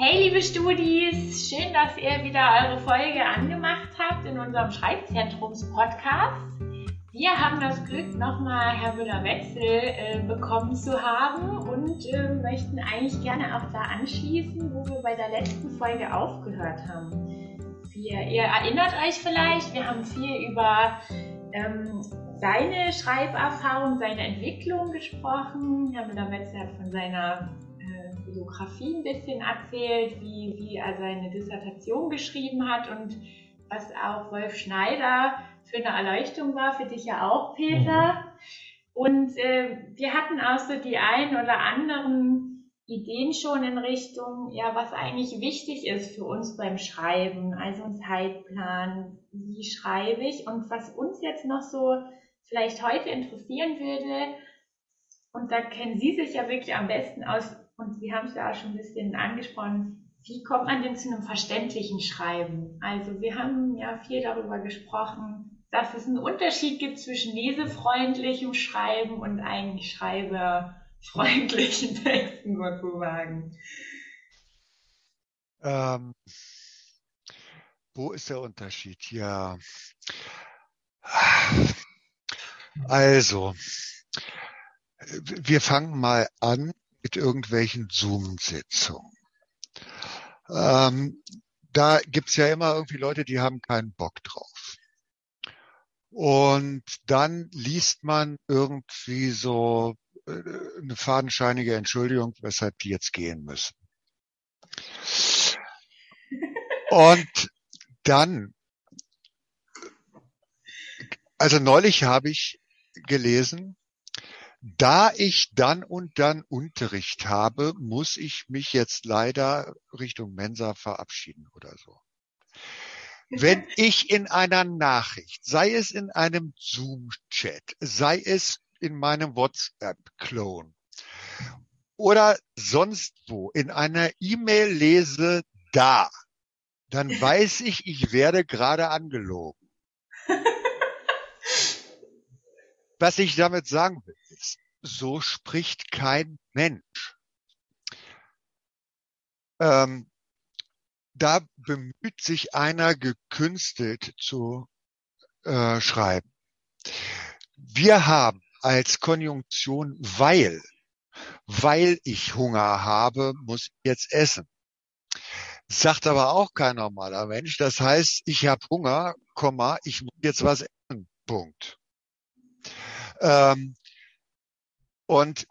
Hey liebe Studis, schön, dass ihr wieder eure Folge angemacht habt in unserem Schreibzentrums-Podcast. Wir haben das Glück, nochmal Herr Müller-Wetzel äh, bekommen zu haben und äh, möchten eigentlich gerne auch da anschließen, wo wir bei der letzten Folge aufgehört haben. Wir, ihr erinnert euch vielleicht, wir haben viel über ähm, seine Schreiberfahrung, seine Entwicklung gesprochen. Herr Müller-Wetzel hat von seiner Biografie ein bisschen erzählt, wie, wie er seine Dissertation geschrieben hat und was auch Wolf Schneider für eine Erleuchtung war, für dich ja auch, Peter. Mhm. Und äh, wir hatten auch so die ein oder anderen Ideen schon in Richtung, ja, was eigentlich wichtig ist für uns beim Schreiben, also ein Zeitplan, wie schreibe ich und was uns jetzt noch so vielleicht heute interessieren würde, und da kennen Sie sich ja wirklich am besten aus, und Sie haben es ja auch schon ein bisschen angesprochen, wie kommt man denn zu einem verständlichen Schreiben? Also wir haben ja viel darüber gesprochen, dass es einen Unterschied gibt zwischen lesefreundlichem Schreiben und eigentlich schreiberfreundlichen Texten sozusagen. Ähm, wo ist der Unterschied? Ja. Also, wir fangen mal an mit irgendwelchen Zoom-Sitzungen. Ähm, da gibt's ja immer irgendwie Leute, die haben keinen Bock drauf. Und dann liest man irgendwie so äh, eine fadenscheinige Entschuldigung, weshalb die jetzt gehen müssen. Und dann, also neulich habe ich gelesen, da ich dann und dann Unterricht habe, muss ich mich jetzt leider Richtung Mensa verabschieden oder so. Wenn ich in einer Nachricht, sei es in einem Zoom-Chat, sei es in meinem WhatsApp-Clone oder sonst wo in einer E-Mail lese, da, dann weiß ich, ich werde gerade angelogen. Was ich damit sagen will, ist, so spricht kein Mensch. Ähm, da bemüht sich einer gekünstelt zu äh, schreiben. Wir haben als Konjunktion weil, weil ich Hunger habe, muss ich jetzt essen. Sagt aber auch kein normaler Mensch. Das heißt, ich habe Hunger, Komma, ich muss jetzt was essen. Punkt. Ähm, und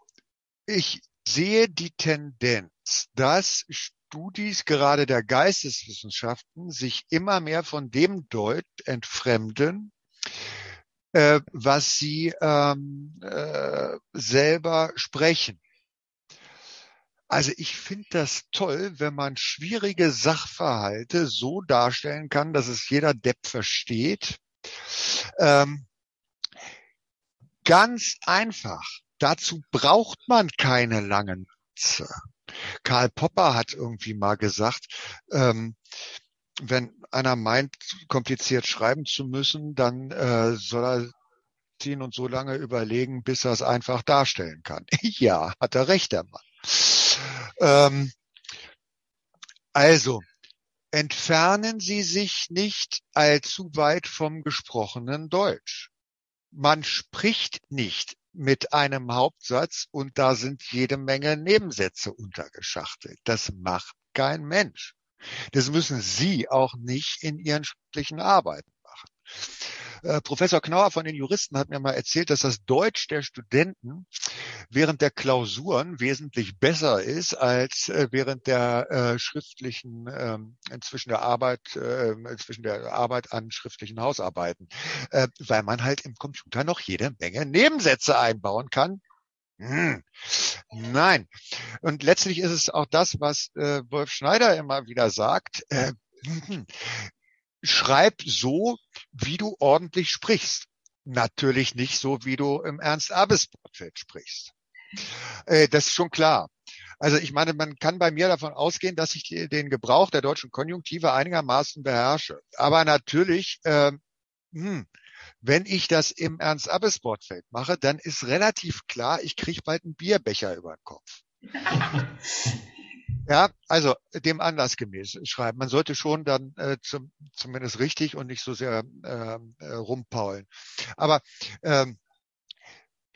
ich sehe die Tendenz, dass Studis gerade der Geisteswissenschaften sich immer mehr von dem Deut entfremden, äh, was sie ähm, äh, selber sprechen. Also ich finde das toll, wenn man schwierige Sachverhalte so darstellen kann, dass es jeder Depp versteht. Ähm, Ganz einfach. Dazu braucht man keine langen Sätze. Karl Popper hat irgendwie mal gesagt, ähm, wenn einer meint, kompliziert schreiben zu müssen, dann äh, soll er ziehen und so lange überlegen, bis er es einfach darstellen kann. ja, hat er recht, der Mann. Ähm, also, entfernen Sie sich nicht allzu weit vom gesprochenen Deutsch man spricht nicht mit einem Hauptsatz und da sind jede Menge Nebensätze untergeschachtelt. Das macht kein Mensch. Das müssen Sie auch nicht in Ihren schriftlichen Arbeiten machen. Äh, Professor Knauer von den Juristen hat mir mal erzählt, dass das Deutsch der Studenten während der Klausuren wesentlich besser ist als äh, während der äh, schriftlichen, ähm, inzwischen der Arbeit, äh, zwischen der Arbeit an schriftlichen Hausarbeiten, äh, weil man halt im Computer noch jede Menge Nebensätze einbauen kann, hm. Nein. Und letztlich ist es auch das, was äh, Wolf Schneider immer wieder sagt. Äh, schreib so, wie du ordentlich sprichst. Natürlich nicht so, wie du im Ernst-Abes-Portfeld sprichst. Äh, das ist schon klar. Also ich meine, man kann bei mir davon ausgehen, dass ich den Gebrauch der deutschen Konjunktive einigermaßen beherrsche. Aber natürlich, äh, hm, wenn ich das im Ernst-Abes-Wortfeld mache, dann ist relativ klar, ich kriege bald einen Bierbecher über den Kopf. Ja, also dem Anlass gemäß schreiben. Man sollte schon dann äh, zum, zumindest richtig und nicht so sehr ähm, äh, rumpaulen. Aber ähm,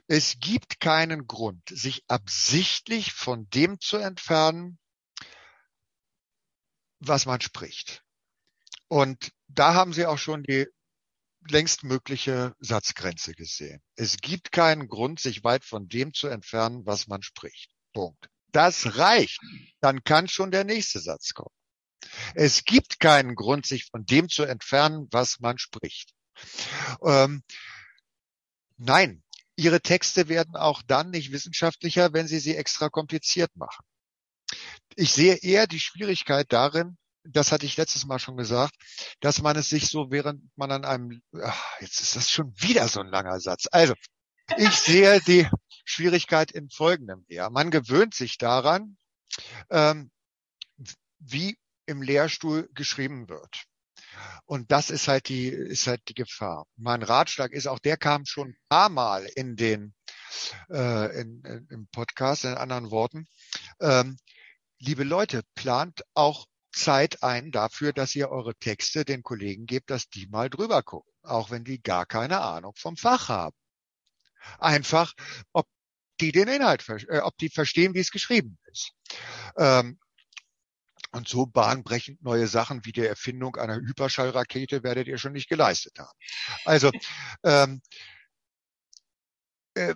es gibt keinen Grund, sich absichtlich von dem zu entfernen, was man spricht. Und da haben Sie auch schon die längst mögliche Satzgrenze gesehen. Es gibt keinen Grund, sich weit von dem zu entfernen, was man spricht. Punkt. Das reicht. Dann kann schon der nächste Satz kommen. Es gibt keinen Grund, sich von dem zu entfernen, was man spricht. Ähm, nein, Ihre Texte werden auch dann nicht wissenschaftlicher, wenn Sie sie extra kompliziert machen. Ich sehe eher die Schwierigkeit darin, das hatte ich letztes Mal schon gesagt, dass man es sich so, während man an einem, ach, jetzt ist das schon wieder so ein langer Satz. Also, ich sehe die Schwierigkeit in folgendem eher. Man gewöhnt sich daran, ähm, wie im Lehrstuhl geschrieben wird. Und das ist halt die, ist halt die Gefahr. Mein Ratschlag ist, auch der kam schon ein paar Mal in den, äh, in, in, im Podcast, in anderen Worten. Ähm, liebe Leute, plant auch Zeit ein dafür, dass ihr eure Texte den Kollegen gebt, dass die mal drüber gucken, auch wenn die gar keine Ahnung vom Fach haben. Einfach, ob die den Inhalt, äh, ob die verstehen, wie es geschrieben ist. Ähm, und so bahnbrechend neue Sachen wie die Erfindung einer Hyperschallrakete werdet ihr schon nicht geleistet haben. Also ähm, äh,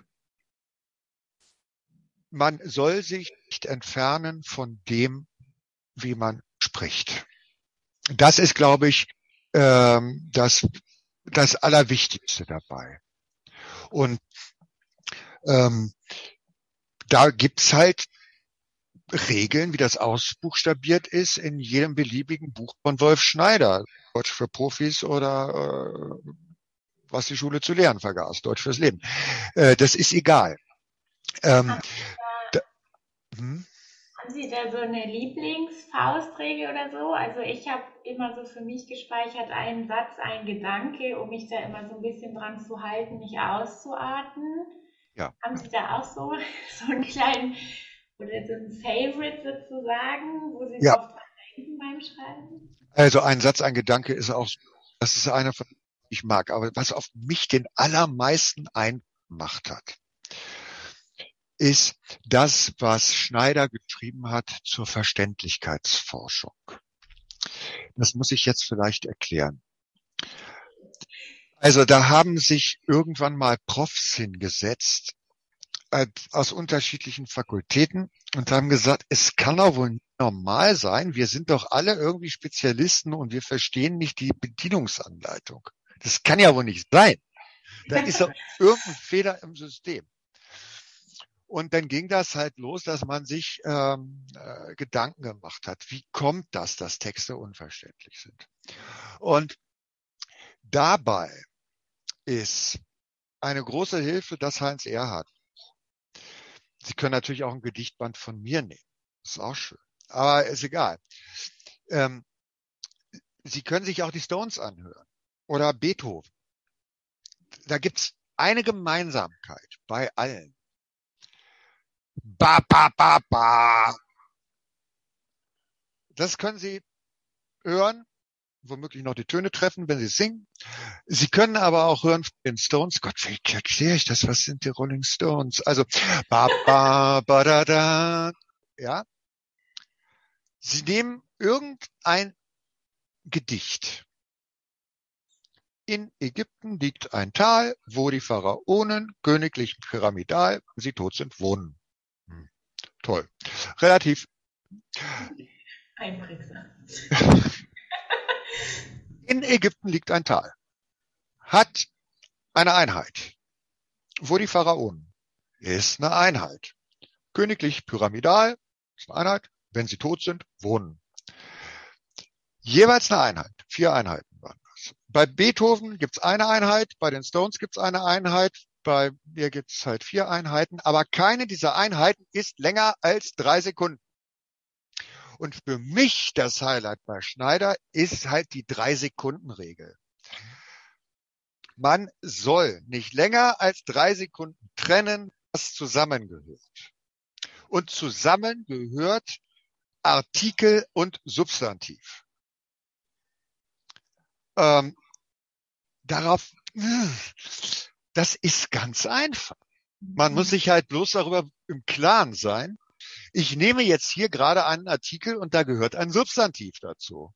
man soll sich nicht entfernen von dem, wie man spricht. Das ist, glaube ich, ähm, das, das Allerwichtigste dabei. Und ähm, da gibt's halt Regeln, wie das ausbuchstabiert ist, in jedem beliebigen Buch von Wolf Schneider. Deutsch für Profis oder äh, was die Schule zu lehren vergaß, Deutsch fürs Leben. Äh, das ist egal. Ähm, da, hm? Haben Sie da so eine Lieblingsfaustregel oder so? Also ich habe immer so für mich gespeichert, einen Satz, ein Gedanke, um mich da immer so ein bisschen dran zu halten, nicht auszuatmen. Ja. Haben Sie da auch so, so einen kleinen oder so ein Favorite sozusagen, wo Sie ja. dran denken beim Schreiben? Also ein Satz, ein Gedanke ist auch, das ist einer von ich mag, aber was auf mich den allermeisten einmacht hat, ist das, was Schneider geschrieben hat zur Verständlichkeitsforschung. Das muss ich jetzt vielleicht erklären. Also da haben sich irgendwann mal Profs hingesetzt äh, aus unterschiedlichen Fakultäten und haben gesagt, es kann doch wohl normal sein, wir sind doch alle irgendwie Spezialisten und wir verstehen nicht die Bedienungsanleitung. Das kann ja wohl nicht sein. Da ist doch irgendein Fehler im System. Und dann ging das halt los, dass man sich ähm, äh, Gedanken gemacht hat, wie kommt das, dass Texte unverständlich sind. Und dabei ist eine große Hilfe das Heinz Erhardt. Sie können natürlich auch ein Gedichtband von mir nehmen. ist auch schön. Aber ist egal. Ähm, Sie können sich auch die Stones anhören oder Beethoven. Da gibt's eine Gemeinsamkeit bei allen. Ba, ba, ba, ba. Das können Sie hören, womöglich noch die Töne treffen, wenn Sie singen. Sie können aber auch hören von den Stones. Gott, wie erkläre ich das? Was sind die Rolling Stones? Also, ba, ba, ba, da, da. Ja. Sie nehmen irgendein Gedicht. In Ägypten liegt ein Tal, wo die Pharaonen königlich pyramidal, wenn sie tot sind, wohnen. Toll. Relativ. Einprägsam. In Ägypten liegt ein Tal. Hat eine Einheit. Wo die Pharaonen ist eine Einheit. Königlich pyramidal ist eine Einheit. Wenn sie tot sind, wohnen. Jeweils eine Einheit. Vier Einheiten waren das. Bei Beethoven gibt's eine Einheit, bei den Stones gibt's eine Einheit, bei mir gibt es halt vier Einheiten, aber keine dieser Einheiten ist länger als drei Sekunden. Und für mich das Highlight bei Schneider ist halt die drei Sekunden Regel. Man soll nicht länger als drei Sekunden trennen, was zusammengehört. Und zusammen gehört Artikel und Substantiv. Ähm, darauf, das ist ganz einfach. Man muss sich halt bloß darüber im Klaren sein. Ich nehme jetzt hier gerade einen Artikel und da gehört ein Substantiv dazu.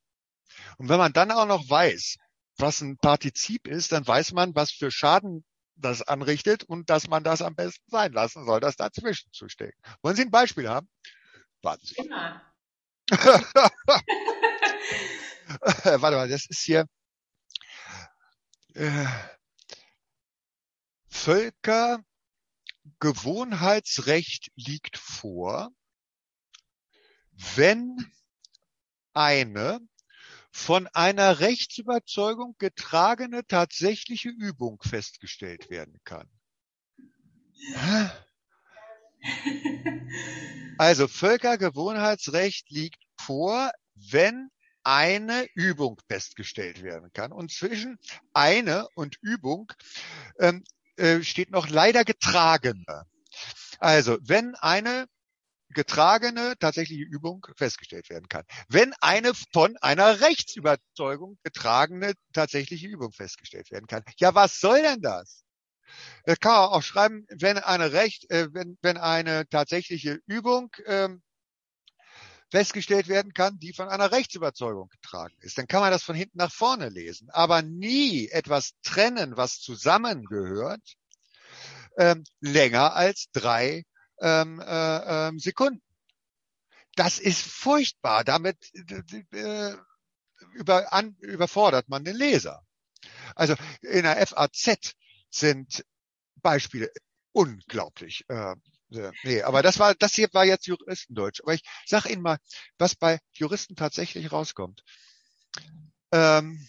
Und wenn man dann auch noch weiß, was ein Partizip ist, dann weiß man, was für Schaden das anrichtet und dass man das am besten sein lassen soll, das dazwischen zu stecken. Wollen Sie ein Beispiel haben? Warten Sie. Immer. Warte mal, das ist hier äh, Völkergewohnheitsrecht liegt vor, wenn eine von einer Rechtsüberzeugung getragene tatsächliche Übung festgestellt werden kann. Also Völkergewohnheitsrecht liegt vor, wenn eine Übung festgestellt werden kann. Und zwischen eine und Übung ähm, äh, steht noch leider getragene. Also wenn eine getragene tatsächliche Übung festgestellt werden kann. Wenn eine von einer Rechtsüberzeugung getragene tatsächliche Übung festgestellt werden kann. Ja, was soll denn das? Das kann man auch schreiben, wenn eine Recht, äh, wenn, wenn eine tatsächliche Übung ähm, festgestellt werden kann, die von einer Rechtsüberzeugung getragen ist. Dann kann man das von hinten nach vorne lesen, aber nie etwas trennen, was zusammengehört, ähm, länger als drei ähm, äh, äh, Sekunden. Das ist furchtbar. Damit äh, über, an, überfordert man den Leser. Also in der FAZ sind Beispiele unglaublich äh, Nee, aber das war, das hier war jetzt Juristendeutsch. Aber ich sag Ihnen mal, was bei Juristen tatsächlich rauskommt. Ähm,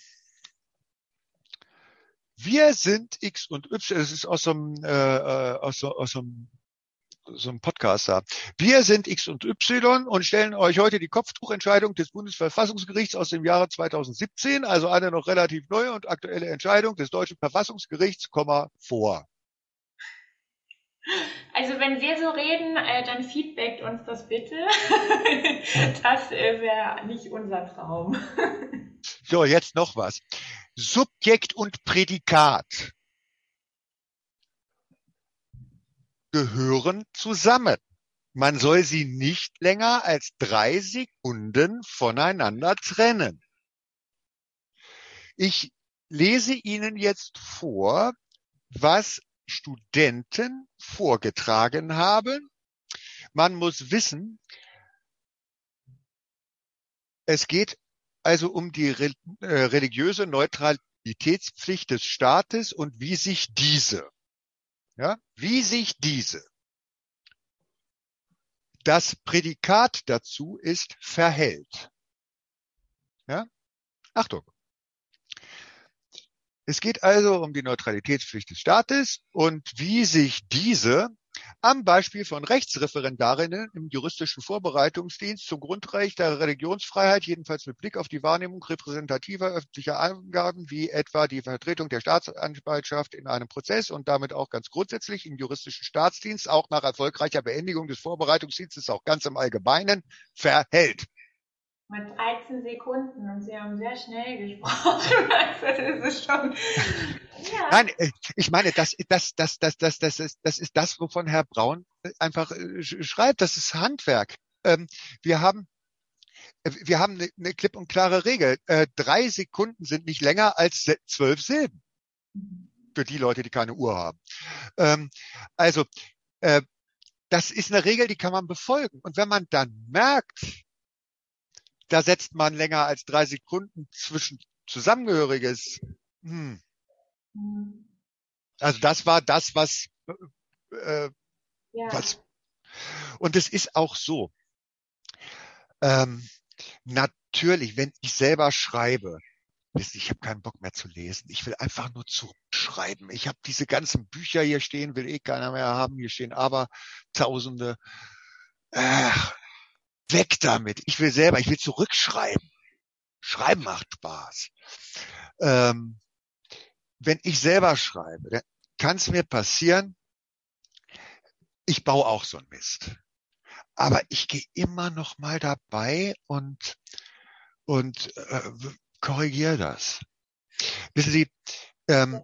wir sind X und Y, das ist aus so einem, äh, äh aus so, aus so einem so einem Podcast da. Wir sind X und Y und stellen euch heute die Kopftuchentscheidung des Bundesverfassungsgerichts aus dem Jahre 2017, also eine noch relativ neue und aktuelle Entscheidung des deutschen Verfassungsgerichts, vor. Also wenn wir so reden, äh, dann feedbackt uns das bitte. das äh, wäre nicht unser Traum. so, jetzt noch was. Subjekt und Prädikat gehören zusammen. Man soll sie nicht länger als drei Sekunden voneinander trennen. Ich lese Ihnen jetzt vor, was Studenten vorgetragen haben. Man muss wissen, es geht also um die äh, religiöse Neutralitätspflicht des Staates und wie sich diese, ja, wie sich diese, das Prädikat dazu ist verhält. Ja? Achtung. Es geht also um die Neutralitätspflicht des Staates und wie sich diese am Beispiel von Rechtsreferendarinnen im juristischen Vorbereitungsdienst zum Grundrecht der Religionsfreiheit, jedenfalls mit Blick auf die Wahrnehmung repräsentativer öffentlicher Angaben, wie etwa die Vertretung der Staatsanwaltschaft in einem Prozess und damit auch ganz grundsätzlich im juristischen Staatsdienst, auch nach erfolgreicher Beendigung des Vorbereitungsdienstes, auch ganz im Allgemeinen, verhält mit 13 Sekunden und Sie haben sehr schnell gesprochen. Also das ist schon. Ja. Nein, äh, ich meine, das, das, das, das, das, das, ist, das ist das, wovon Herr Braun einfach äh, schreibt. Das ist Handwerk. Ähm, wir haben äh, wir haben eine, eine klipp und klare Regel. drei Sekunden sind nicht länger als zwölf Silben. Für die Leute, die keine Uhr haben. Ähm, also, das ist eine Regel, die kann man befolgen. Und wenn man dann merkt, da setzt man länger als drei Sekunden zwischen Zusammengehöriges. Hm. Also das war das, was, äh, ja. was. Und es ist auch so. Ähm, natürlich, wenn ich selber schreibe, ich habe keinen Bock mehr zu lesen. Ich will einfach nur zurückschreiben. Ich habe diese ganzen Bücher hier stehen, will eh keiner mehr haben. Hier stehen aber Tausende. Äh, Weg damit. Ich will selber, ich will zurückschreiben. Schreiben macht Spaß. Ähm, wenn ich selber schreibe, dann kann es mir passieren, ich baue auch so ein Mist. aber ich gehe immer noch mal dabei und und äh, korrigiere das. Wissen Sie, ähm,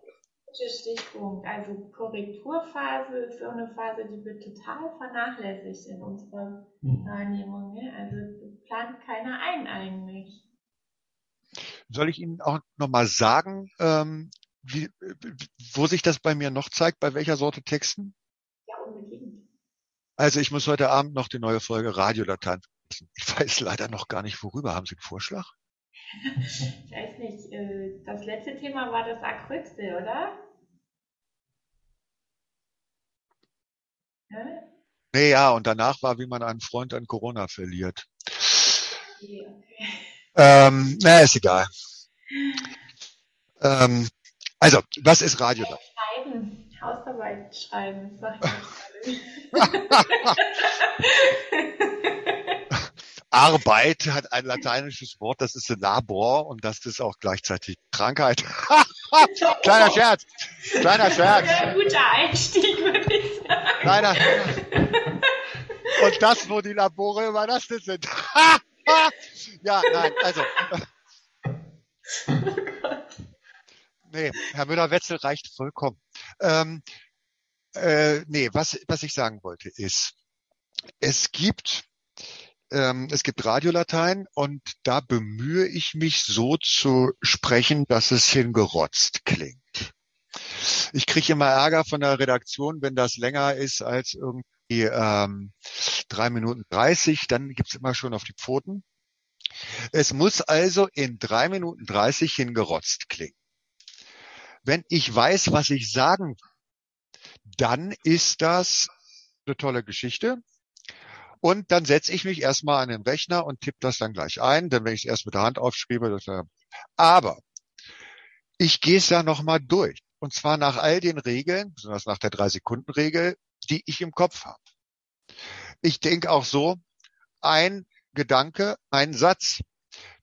Stichpunkt. Also Korrekturphase ist so eine Phase, die wird total vernachlässigt in unserer hm. Wahrnehmung. Ne? Also plant keiner ein eigentlich. Soll ich Ihnen auch nochmal sagen, ähm, wie, wo sich das bei mir noch zeigt, bei welcher Sorte Texten? Ja, unbedingt. Also ich muss heute Abend noch die neue Folge Radiodateien. Ich weiß leider noch gar nicht, worüber. Haben Sie einen Vorschlag? ich weiß nicht. Äh, das letzte Thema war das Acrypse, oder? Nee, ja, und danach war, wie man einen Freund an Corona verliert. Okay, okay. Ähm, na, ist egal. Ähm, also, was ist Radio? Schreiben, Hausarbeit schreiben, das mache ich Arbeit hat ein lateinisches Wort, das ist Labor und das ist auch gleichzeitig Krankheit. Kleiner Scherz. Kleiner Scherz. Ein guter Einstieg, würde ich sagen. Kleiner. Und das, wo die Labore überlastet sind. ja, nein, also. nee, Herr Müller-Wetzel reicht vollkommen. Ähm, äh, nee, was, was ich sagen wollte ist, es gibt ähm, es gibt Radiolatein und da bemühe ich mich so zu sprechen, dass es hingerotzt klingt. Ich kriege immer Ärger von der Redaktion, wenn das länger ist als irgendwie ähm, drei Minuten dreißig, dann gibt's immer schon auf die Pfoten. Es muss also in drei Minuten dreißig hingerotzt klingen. Wenn ich weiß, was ich sagen will, dann ist das eine tolle Geschichte. Und dann setze ich mich erstmal an den Rechner und tippe das dann gleich ein, denn wenn ich es erst mit der Hand aufschreibe, das wäre, aber ich gehe es ja nochmal durch. Und zwar nach all den Regeln, besonders nach der Drei-Sekunden-Regel, die ich im Kopf habe. Ich denke auch so, ein Gedanke, ein Satz,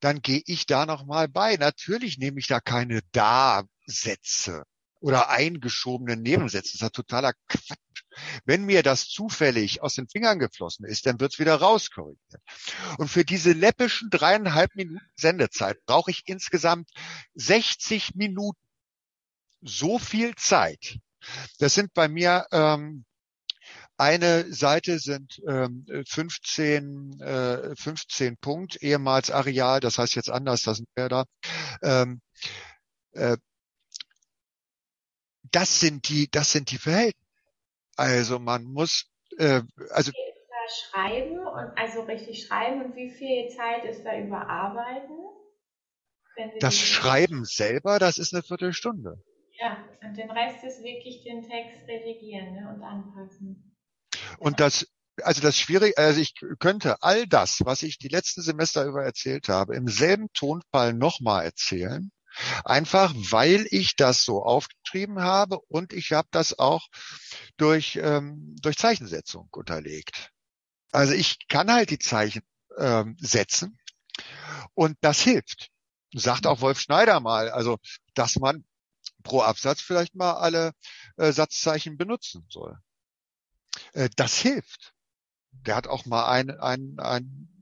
dann gehe ich da nochmal bei. Natürlich nehme ich da keine Da-Sätze oder eingeschobene Nebensätze. Das ist ja totaler Quatsch. Wenn mir das zufällig aus den Fingern geflossen ist, dann wird's wieder rauskorrigiert. Und für diese läppischen dreieinhalb Minuten Sendezeit brauche ich insgesamt 60 Minuten. So viel Zeit. Das sind bei mir ähm, eine Seite sind ähm, 15, äh, 15 Punkt, ehemals Areal, das heißt jetzt anders, das sind wir da. Ähm, äh, das sind die, das sind die Verhältnisse. Also man muss, äh, also schreiben und also richtig schreiben und wie viel Zeit ist da überarbeiten? Das Schreiben selber, das ist eine Viertelstunde. Ja, und den Rest ist wirklich den Text redigieren ne, und anpassen. Und das, also das Schwierige, also ich könnte all das, was ich die letzten Semester über erzählt habe, im selben Tonfall nochmal erzählen. Einfach weil ich das so aufgeschrieben habe und ich habe das auch durch, ähm, durch Zeichensetzung unterlegt. Also ich kann halt die Zeichen ähm, setzen und das hilft. Sagt auch Wolf Schneider mal, also dass man pro Absatz vielleicht mal alle äh, Satzzeichen benutzen soll. Äh, das hilft. Der hat auch mal ein, ein, ein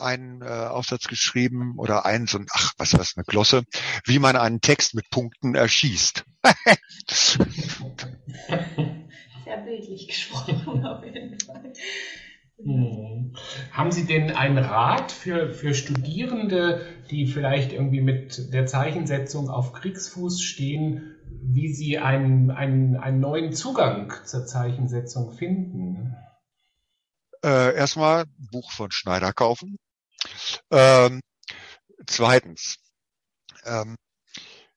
einen äh, Aufsatz geschrieben oder einen so ein, ach, was was eine Glosse, wie man einen Text mit Punkten erschießt. Sehr bildlich gesprochen auf jeden Fall. Hm. Haben Sie denn einen Rat für, für Studierende, die vielleicht irgendwie mit der Zeichensetzung auf Kriegsfuß stehen, wie sie einen, einen, einen neuen Zugang zur Zeichensetzung finden? Äh, erstmal Buch von Schneider kaufen. Ähm, zweitens, ähm,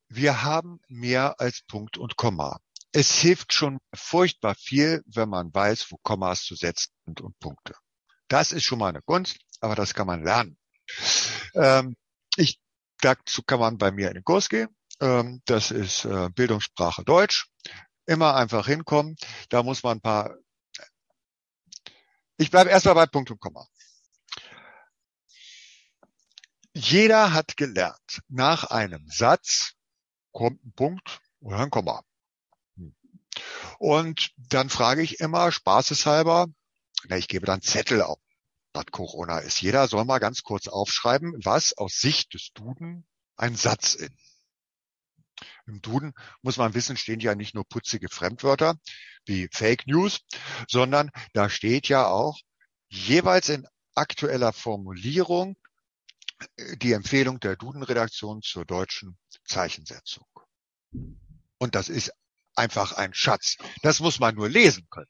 wir haben mehr als Punkt und Komma. Es hilft schon furchtbar viel, wenn man weiß, wo Kommas zu setzen sind und Punkte. Das ist schon mal eine Kunst, aber das kann man lernen. Ähm, ich, dazu kann man bei mir in den Kurs gehen. Ähm, das ist äh, Bildungssprache Deutsch. Immer einfach hinkommen. Da muss man ein paar. Ich bleibe erstmal bei Punkt und Komma. Jeder hat gelernt, nach einem Satz kommt ein Punkt oder ein Komma. Und dann frage ich immer spaßeshalber, Na, ich gebe dann Zettel auf, was Corona ist. Jeder soll mal ganz kurz aufschreiben, was aus Sicht des Duden ein Satz ist. Im Duden muss man wissen, stehen ja nicht nur putzige Fremdwörter wie Fake News, sondern da steht ja auch jeweils in aktueller Formulierung die Empfehlung der Duden-Redaktion zur deutschen Zeichensetzung. Und das ist einfach ein Schatz. Das muss man nur lesen können.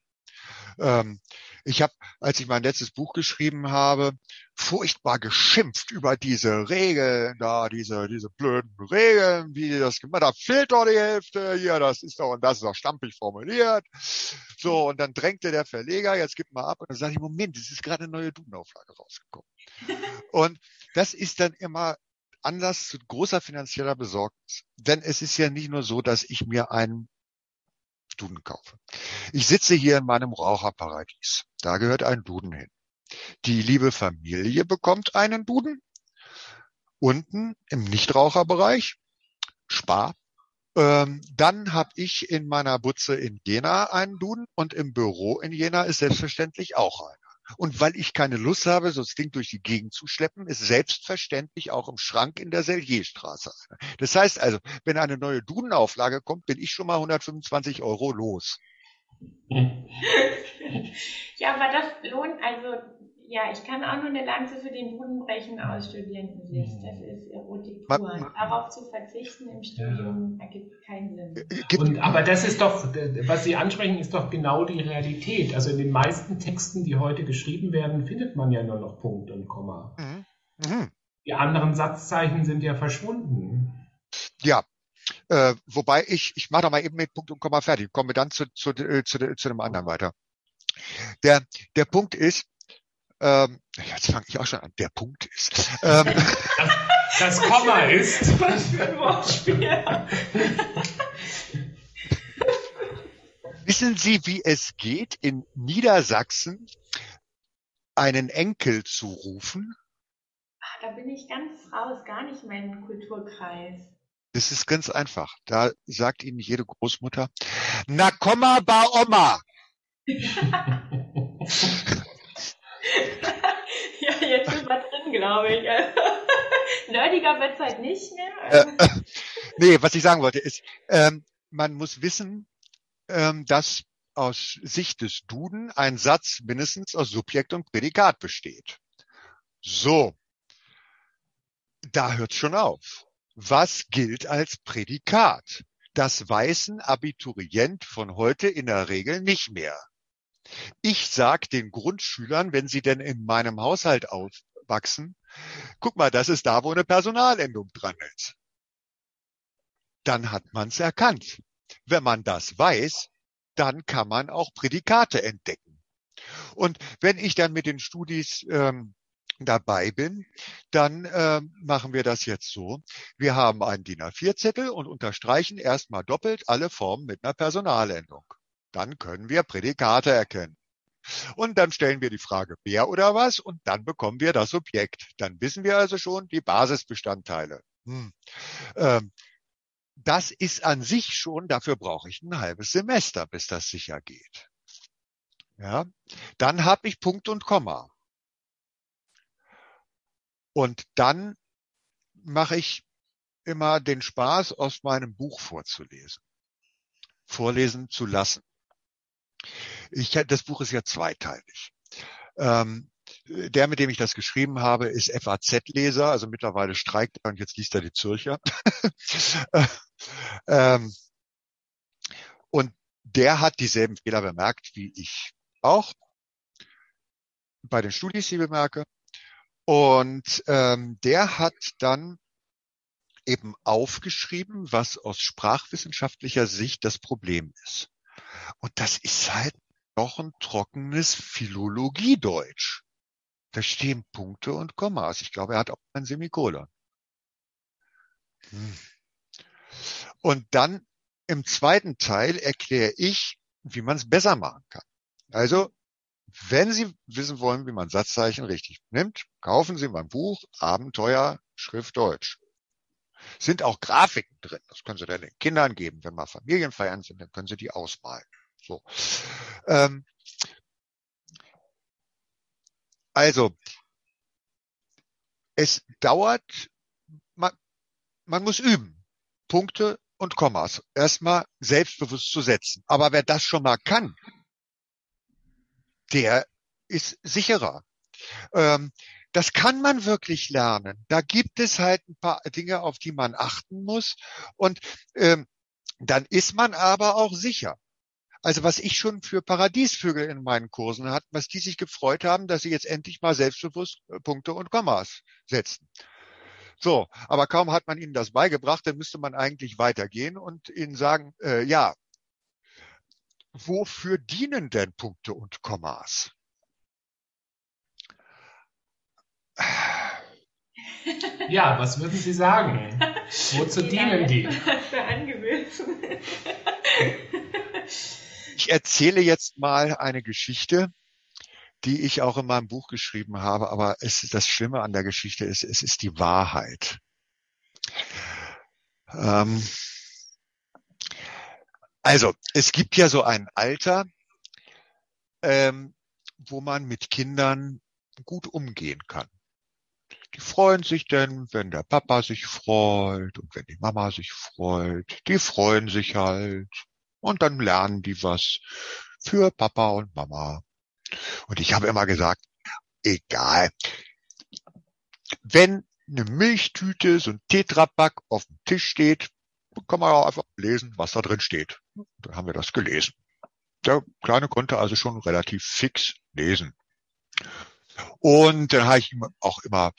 Ähm, ich habe, als ich mein letztes Buch geschrieben habe, furchtbar geschimpft über diese Regeln da, diese, diese blöden Regeln, wie das gemacht, da fehlt doch die Hälfte, hier, das ist doch, und das ist doch stampig formuliert. So, und dann drängte der Verleger, jetzt gib mal ab, und dann sage ich, Moment, es ist gerade eine neue Dudenauflage rausgekommen. Und das ist dann immer Anlass zu großer finanzieller Besorgnis. Denn es ist ja nicht nur so, dass ich mir einen Duden kaufe. Ich sitze hier in meinem Raucherparadies. Da gehört ein Duden hin. Die liebe Familie bekommt einen Duden. Unten im Nichtraucherbereich, Spar. Ähm, dann habe ich in meiner Butze in Jena einen Duden und im Büro in Jena ist selbstverständlich auch einer. Und weil ich keine Lust habe, so das Ding durch die Gegend zu schleppen, ist selbstverständlich auch im Schrank in der Sellierstraße. Das heißt also, wenn eine neue Dudenauflage kommt, bin ich schon mal 125 Euro los. ja, aber das lohnt, also ja, ich kann auch nur eine Lanze für den Budenbrechen aus Studierendensicht. Das ist Erotik pur. Darauf zu verzichten im Studium ja. ergibt keinen Sinn. Äh, Und, aber das ist doch, was Sie ansprechen, ist doch genau die Realität. Also in den meisten Texten, die heute geschrieben werden, findet man ja nur noch Punkt und Komma. Mhm. Mhm. Die anderen Satzzeichen sind ja verschwunden. Ja, äh, wobei ich, ich mache da mal eben mit Punkt und Komma fertig, komme dann zu, zu, äh, zu, zu, zu dem anderen weiter. Der, der Punkt ist, ähm, jetzt fange ich auch schon an. Der Punkt ist. Ähm, das, das Komma ist. Was für ein Wortspiel. Wissen Sie, wie es geht, in Niedersachsen einen Enkel zu rufen? Ach, da bin ich ganz raus, gar nicht mein Kulturkreis. Das ist ganz einfach. Da sagt Ihnen jede Großmutter, na komm mal bei Oma. ja, jetzt sind wir drin, glaube ich. Nerdiger wird es halt nicht mehr. Äh, nee, was ich sagen wollte ist, ähm, man muss wissen, ähm, dass aus Sicht des Duden ein Satz mindestens aus Subjekt und Prädikat besteht. So, da hört schon auf. Was gilt als Prädikat? Das weiß ein Abiturient von heute in der Regel nicht mehr. Ich sag den Grundschülern, wenn sie denn in meinem Haushalt aufwachsen, guck mal, das ist da, wo eine Personalendung dran ist. Dann hat man es erkannt. Wenn man das weiß, dann kann man auch Prädikate entdecken. Und wenn ich dann mit den Studis ähm, dabei bin, dann äh, machen wir das jetzt so. Wir haben einen DIN A4-Zettel und unterstreichen erstmal doppelt alle Formen mit einer Personalendung. Dann können wir Prädikate erkennen. Und dann stellen wir die Frage, wer oder was, und dann bekommen wir das Objekt. Dann wissen wir also schon die Basisbestandteile. Hm. Ähm, das ist an sich schon, dafür brauche ich ein halbes Semester, bis das sicher geht. Ja, dann habe ich Punkt und Komma. Und dann mache ich immer den Spaß, aus meinem Buch vorzulesen, vorlesen zu lassen. Ich, das Buch ist ja zweiteilig. Ähm, der, mit dem ich das geschrieben habe, ist FAZ-Leser, also mittlerweile streikt er und jetzt liest er die Zürcher. ähm, und der hat dieselben Fehler bemerkt wie ich auch bei den Studis, die bemerke. Und ähm, der hat dann eben aufgeschrieben, was aus sprachwissenschaftlicher Sicht das Problem ist. Und das ist halt noch ein trockenes Philologiedeutsch. Da stehen Punkte und Kommas. Ich glaube, er hat auch ein Semikolon. Hm. Und dann im zweiten Teil erkläre ich, wie man es besser machen kann. Also, wenn Sie wissen wollen, wie man Satzzeichen richtig nimmt, kaufen Sie mein Buch Abenteuer Schrift Deutsch. Sind auch Grafiken drin. Das können Sie dann den Kindern geben. Wenn mal Familienfeiern sind, dann können Sie die ausmalen. So. Ähm, Also, es dauert, man, man muss üben. Punkte und Kommas erstmal selbstbewusst zu setzen. Aber wer das schon mal kann, der ist sicherer. Ähm, das kann man wirklich lernen. Da gibt es halt ein paar Dinge, auf die man achten muss. Und ähm, dann ist man aber auch sicher. Also was ich schon für Paradiesvögel in meinen Kursen hatte, was die sich gefreut haben, dass sie jetzt endlich mal selbstbewusst äh, Punkte und Kommas setzen. So, aber kaum hat man ihnen das beigebracht, dann müsste man eigentlich weitergehen und ihnen sagen, äh, ja, wofür dienen denn Punkte und Kommas? Ja, was würden Sie sagen? Wozu dienen die? Ich erzähle jetzt mal eine Geschichte, die ich auch in meinem Buch geschrieben habe, aber es, das Schlimme an der Geschichte ist, es ist die Wahrheit. Ähm, also, es gibt ja so ein Alter, ähm, wo man mit Kindern gut umgehen kann. Die freuen sich denn, wenn der Papa sich freut und wenn die Mama sich freut. Die freuen sich halt. Und dann lernen die was für Papa und Mama. Und ich habe immer gesagt, egal. Wenn eine Milchtüte, so ein Tetrapack auf dem Tisch steht, kann man auch einfach lesen, was da drin steht. Dann haben wir das gelesen. Der Kleine konnte also schon relativ fix lesen. Und dann habe ich ihm auch immer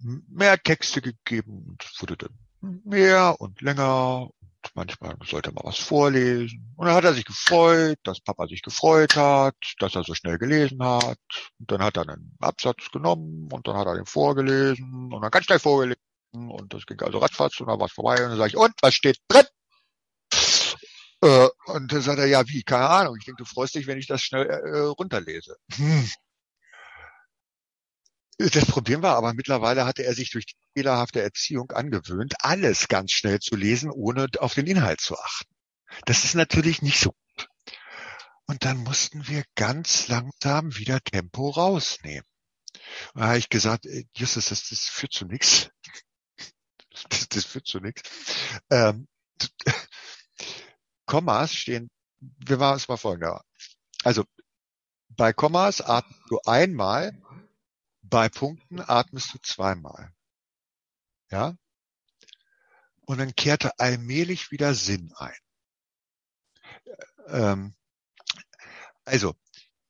mehr Texte gegeben und wurde dann mehr und länger manchmal sollte er mal was vorlesen. Und dann hat er sich gefreut, dass Papa sich gefreut hat, dass er so schnell gelesen hat. Und dann hat er einen Absatz genommen und dann hat er den vorgelesen und dann ganz schnell vorgelesen. Und das ging also ratzfatz und dann war es vorbei. Und dann sage ich, und was steht drin? Äh, und dann sagt er, ja, wie? Keine Ahnung. Ich denke, du freust dich, wenn ich das schnell äh, runterlese. Hm. Das Problem war aber, mittlerweile hatte er sich durch die fehlerhafte Erziehung angewöhnt, alles ganz schnell zu lesen, ohne auf den Inhalt zu achten. Das ist natürlich nicht so gut. Und dann mussten wir ganz langsam wieder Tempo rausnehmen. Da habe ich gesagt, äh, Justus, das, das führt zu nichts. Das, das führt zu nichts. Ähm, Kommas stehen, wir machen es mal folgender. Also bei Kommas atmen du einmal bei Punkten atmest du zweimal. Ja? Und dann kehrte allmählich wieder Sinn ein. Ähm, also,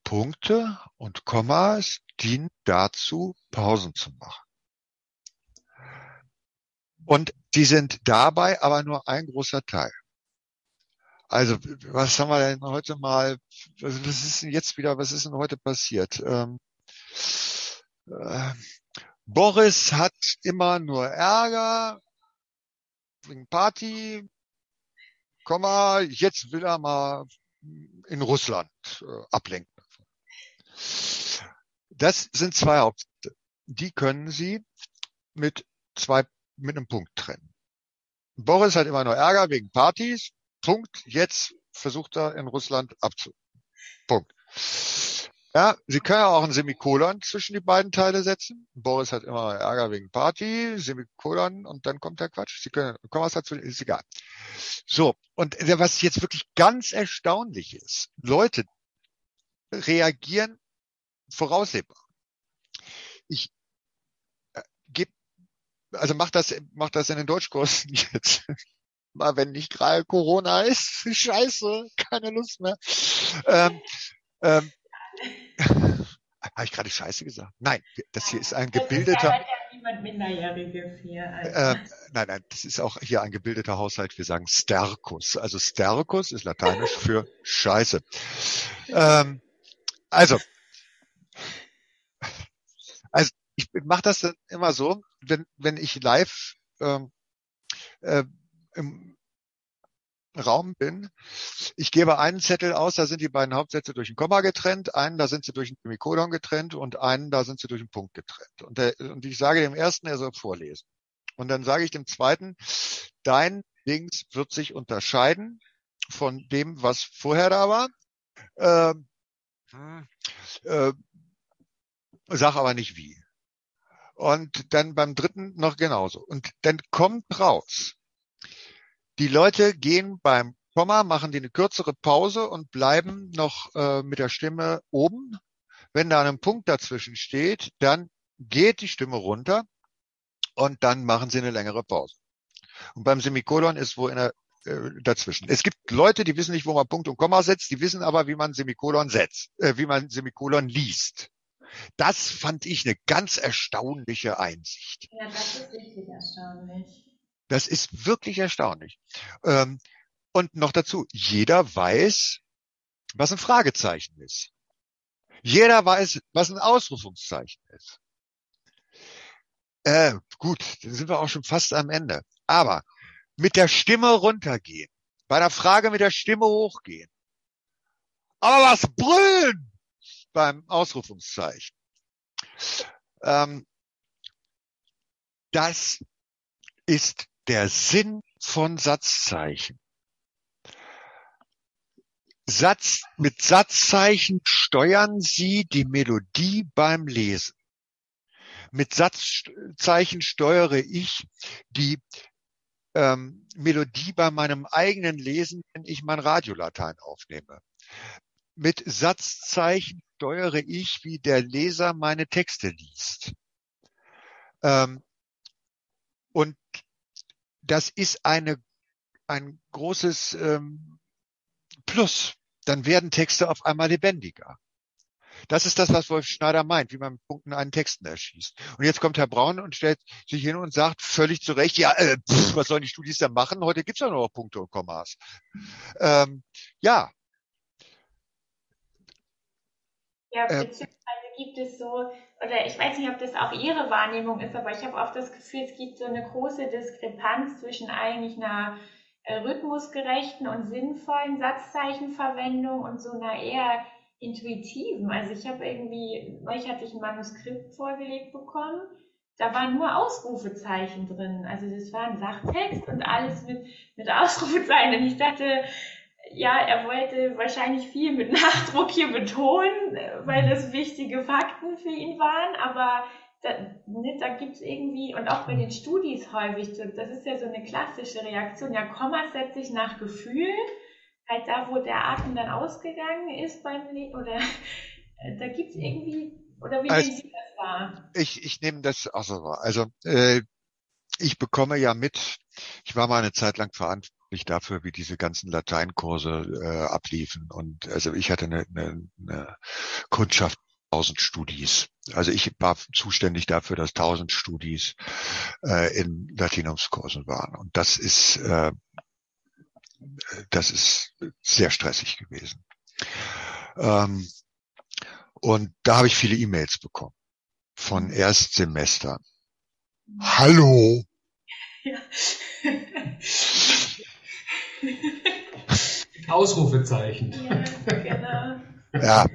Punkte und Kommas dienen dazu, Pausen zu machen. Und die sind dabei aber nur ein großer Teil. Also, was haben wir denn heute mal, was ist denn jetzt wieder, was ist denn heute passiert? Ähm, äh, Boris hat immer nur Ärger wegen Party, Komma, jetzt will er mal in Russland äh, ablenken. Das sind zwei Hauptsätze. Die können Sie mit zwei, mit einem Punkt trennen. Boris hat immer nur Ärger wegen Partys. Punkt. Jetzt versucht er in Russland abzu. Punkt. Ja, Sie können ja auch ein Semikolon zwischen die beiden Teile setzen. Boris hat immer Ärger wegen Party, Semikolon und dann kommt der Quatsch. Sie können, Kommas dazu, ist egal. So. Und was jetzt wirklich ganz erstaunlich ist, Leute reagieren voraussehbar. Ich äh, gebe, also mach das, mach das in den Deutschkursen jetzt. Mal wenn nicht gerade Corona ist, scheiße, keine Lust mehr. Ähm, ähm, habe ich gerade Scheiße gesagt? Nein, das hier ist ein gebildeter. Ja niemand Minderjähriges hier. Also. Äh, nein, nein, das ist auch hier ein gebildeter Haushalt. Wir sagen Sterkus. Also Sterkus ist lateinisch für Scheiße. Ähm, also, also ich mache das dann immer so, wenn wenn ich live ähm, äh, im, Raum bin. Ich gebe einen Zettel aus, da sind die beiden Hauptsätze durch ein Komma getrennt, einen, da sind sie durch ein Semikolon getrennt und einen, da sind sie durch einen Punkt getrennt. Und, der, und ich sage dem ersten, er soll vorlesen. Und dann sage ich dem zweiten, dein Dings wird sich unterscheiden von dem, was vorher da war. Ähm, äh, sag aber nicht wie. Und dann beim dritten noch genauso. Und dann kommt raus. Die Leute gehen beim Komma, machen die eine kürzere Pause und bleiben noch äh, mit der Stimme oben. Wenn da ein Punkt dazwischen steht, dann geht die Stimme runter und dann machen sie eine längere Pause. Und beim Semikolon ist wo in der äh, dazwischen. Es gibt Leute, die wissen nicht, wo man Punkt und Komma setzt, die wissen aber, wie man Semikolon setzt, äh, wie man Semikolon liest. Das fand ich eine ganz erstaunliche Einsicht. Ja, das ist richtig erstaunlich. Das ist wirklich erstaunlich. Ähm, und noch dazu, jeder weiß, was ein Fragezeichen ist. Jeder weiß, was ein Ausrufungszeichen ist. Äh, gut, dann sind wir auch schon fast am Ende. Aber mit der Stimme runtergehen, bei der Frage mit der Stimme hochgehen. Aber was brüllen beim Ausrufungszeichen? Ähm, das ist der Sinn von Satzzeichen. Satz, mit Satzzeichen steuern Sie die Melodie beim Lesen. Mit Satzzeichen steuere ich die ähm, Melodie bei meinem eigenen Lesen, wenn ich mein Radiolatein aufnehme. Mit Satzzeichen steuere ich, wie der Leser meine Texte liest. Ähm, und das ist eine, ein großes ähm, Plus. Dann werden Texte auf einmal lebendiger. Das ist das, was Wolf Schneider meint, wie man mit Punkten einen Texten erschießt. Und jetzt kommt Herr Braun und stellt sich hin und sagt völlig zu Recht, ja, äh, pff, was sollen die Studis da machen? Heute gibt's ja nur noch Punkte und Kommas. Ähm, ja. Ja, äh, beziehungsweise gibt es so, oder ich weiß nicht, ob das auch Ihre Wahrnehmung ist, aber ich habe oft das Gefühl, es gibt so eine große Diskrepanz zwischen eigentlich einer äh, rhythmusgerechten und sinnvollen Satzzeichenverwendung und so einer eher intuitiven. Also ich habe irgendwie, neulich hatte ich ein Manuskript vorgelegt bekommen, da waren nur Ausrufezeichen drin. Also das war ein Sachtext und alles mit, mit Ausrufezeichen. Und ich dachte, ja, er wollte wahrscheinlich viel mit Nachdruck hier betonen, weil das wichtige Fakten für ihn waren, aber da, ne, da gibt's irgendwie, und auch bei den Studis häufig, das ist ja so eine klassische Reaktion, ja, Komma setze ich nach Gefühl, halt da, wo der Atem dann ausgegangen ist beim Le oder äh, da gibt's irgendwie, oder wie also, Sie das wahr? Ich, ich nehme das auch so wahr. Also äh, ich bekomme ja mit, ich war mal eine Zeit lang verantwortlich dafür, wie diese ganzen Lateinkurse äh, abliefen. Und also ich hatte eine, eine, eine Kundschaft 1000 Studis. Also ich war zuständig dafür, dass 1000 Studis äh, in Latinumskursen waren. Und das ist äh, das ist sehr stressig gewesen. Ähm, und da habe ich viele E-Mails bekommen von mhm. Erstsemestern. Hallo. Ja. Ausrufezeichen. Ja, genau. Ja,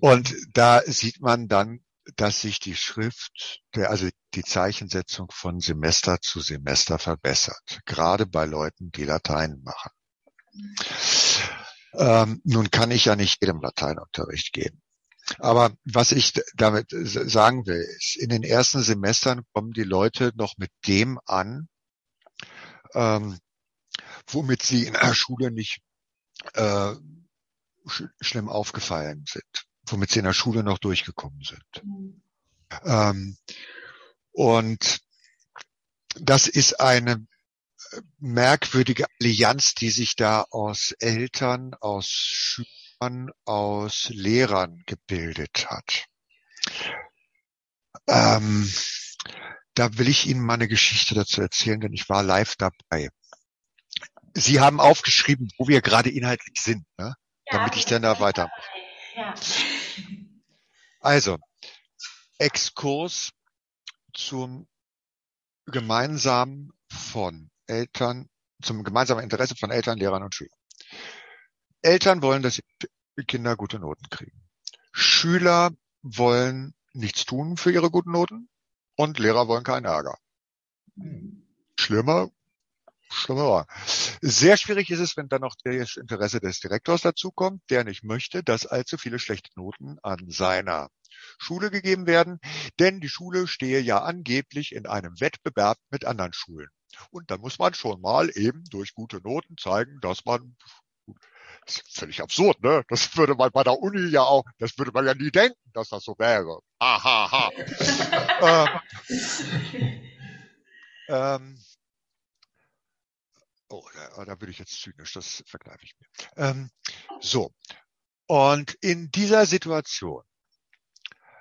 und da sieht man dann, dass sich die Schrift, der, also die Zeichensetzung von Semester zu Semester verbessert, gerade bei Leuten, die Latein machen. Ähm, nun kann ich ja nicht jedem Lateinunterricht geben. Aber was ich damit sagen will, ist, in den ersten Semestern kommen die Leute noch mit dem an, ähm, womit sie in der Schule nicht äh, sch schlimm aufgefallen sind, womit sie in der Schule noch durchgekommen sind. Mhm. Ähm, und das ist eine merkwürdige Allianz, die sich da aus Eltern, aus Schülern, aus Lehrern gebildet hat. Ähm, da will ich Ihnen mal eine Geschichte dazu erzählen, denn ich war live dabei. Sie haben aufgeschrieben, wo wir gerade inhaltlich sind, ne? Ja, damit ich dann da weitermache. Ja. Also, Exkurs zum gemeinsamen von Eltern, zum gemeinsamen Interesse von Eltern, Lehrern und Schülern. Eltern wollen, dass Kinder gute Noten kriegen. Schüler wollen nichts tun für ihre guten Noten und Lehrer wollen keinen Ärger. Schlimmer, schlimmer. Sehr schwierig ist es, wenn dann noch das Interesse des Direktors dazukommt, der nicht möchte, dass allzu viele schlechte Noten an seiner Schule gegeben werden, denn die Schule stehe ja angeblich in einem Wettbewerb mit anderen Schulen. Und dann muss man schon mal eben durch gute Noten zeigen, dass man das ist völlig absurd, ne? Das würde man bei der Uni ja auch, das würde man ja nie denken, dass das so wäre. Aha, ha. ähm, ähm, oh, da, da bin ich jetzt zynisch, das vergleiche ich mir. Ähm, so. Und in dieser Situation,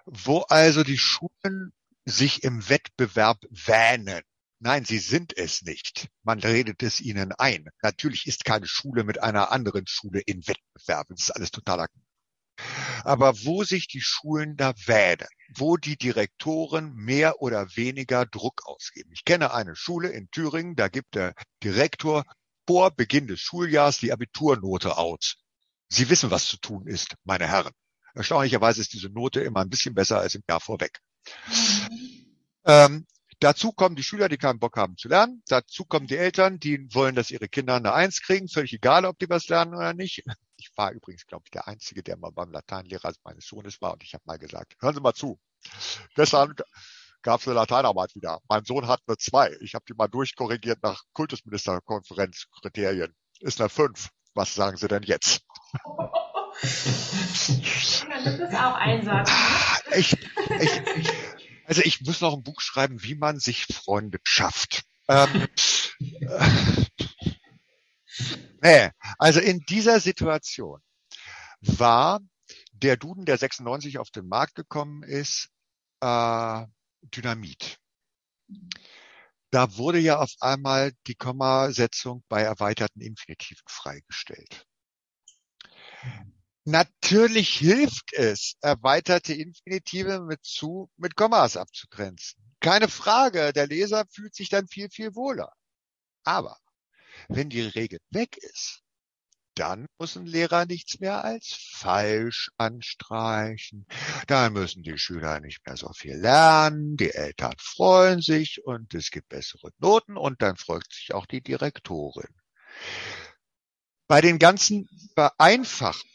wo also die Schulen sich im Wettbewerb wähnen, Nein, sie sind es nicht. Man redet es ihnen ein. Natürlich ist keine Schule mit einer anderen Schule in Wettbewerb. Das ist alles totaler. Aber wo sich die Schulen da wähnen, wo die Direktoren mehr oder weniger Druck ausgeben. Ich kenne eine Schule in Thüringen, da gibt der Direktor vor Beginn des Schuljahrs die Abiturnote aus. Sie wissen, was zu tun ist, meine Herren. Erstaunlicherweise ist diese Note immer ein bisschen besser als im Jahr vorweg. Mhm. Ähm, Dazu kommen die Schüler, die keinen Bock haben zu lernen. Dazu kommen die Eltern, die wollen, dass ihre Kinder eine Eins kriegen, völlig egal, ob die was lernen oder nicht. Ich war übrigens, glaube ich, der Einzige, der mal beim Lateinlehrer meines Sohnes war und ich habe mal gesagt, hören Sie mal zu. Gestern gab es eine Lateinarbeit wieder. Mein Sohn hat eine Zwei. Ich habe die mal durchkorrigiert nach Kultusministerkonferenzkriterien. Ist eine Fünf. Was sagen Sie denn jetzt? das ist auch Einsatz. Ne? Ich, ich, ich, also ich muss noch ein Buch schreiben, wie man sich Freunde schafft. Ähm, nee, also in dieser Situation war der Duden, der 96 auf den Markt gekommen ist, äh, Dynamit. Da wurde ja auf einmal die Kommasetzung bei erweiterten Infinitiven freigestellt. Natürlich hilft es, erweiterte Infinitive mit zu, mit Kommas abzugrenzen. Keine Frage, der Leser fühlt sich dann viel, viel wohler. Aber wenn die Regel weg ist, dann muss ein Lehrer nichts mehr als falsch anstreichen. Dann müssen die Schüler nicht mehr so viel lernen, die Eltern freuen sich und es gibt bessere Noten und dann freut sich auch die Direktorin. Bei den ganzen Vereinfachungen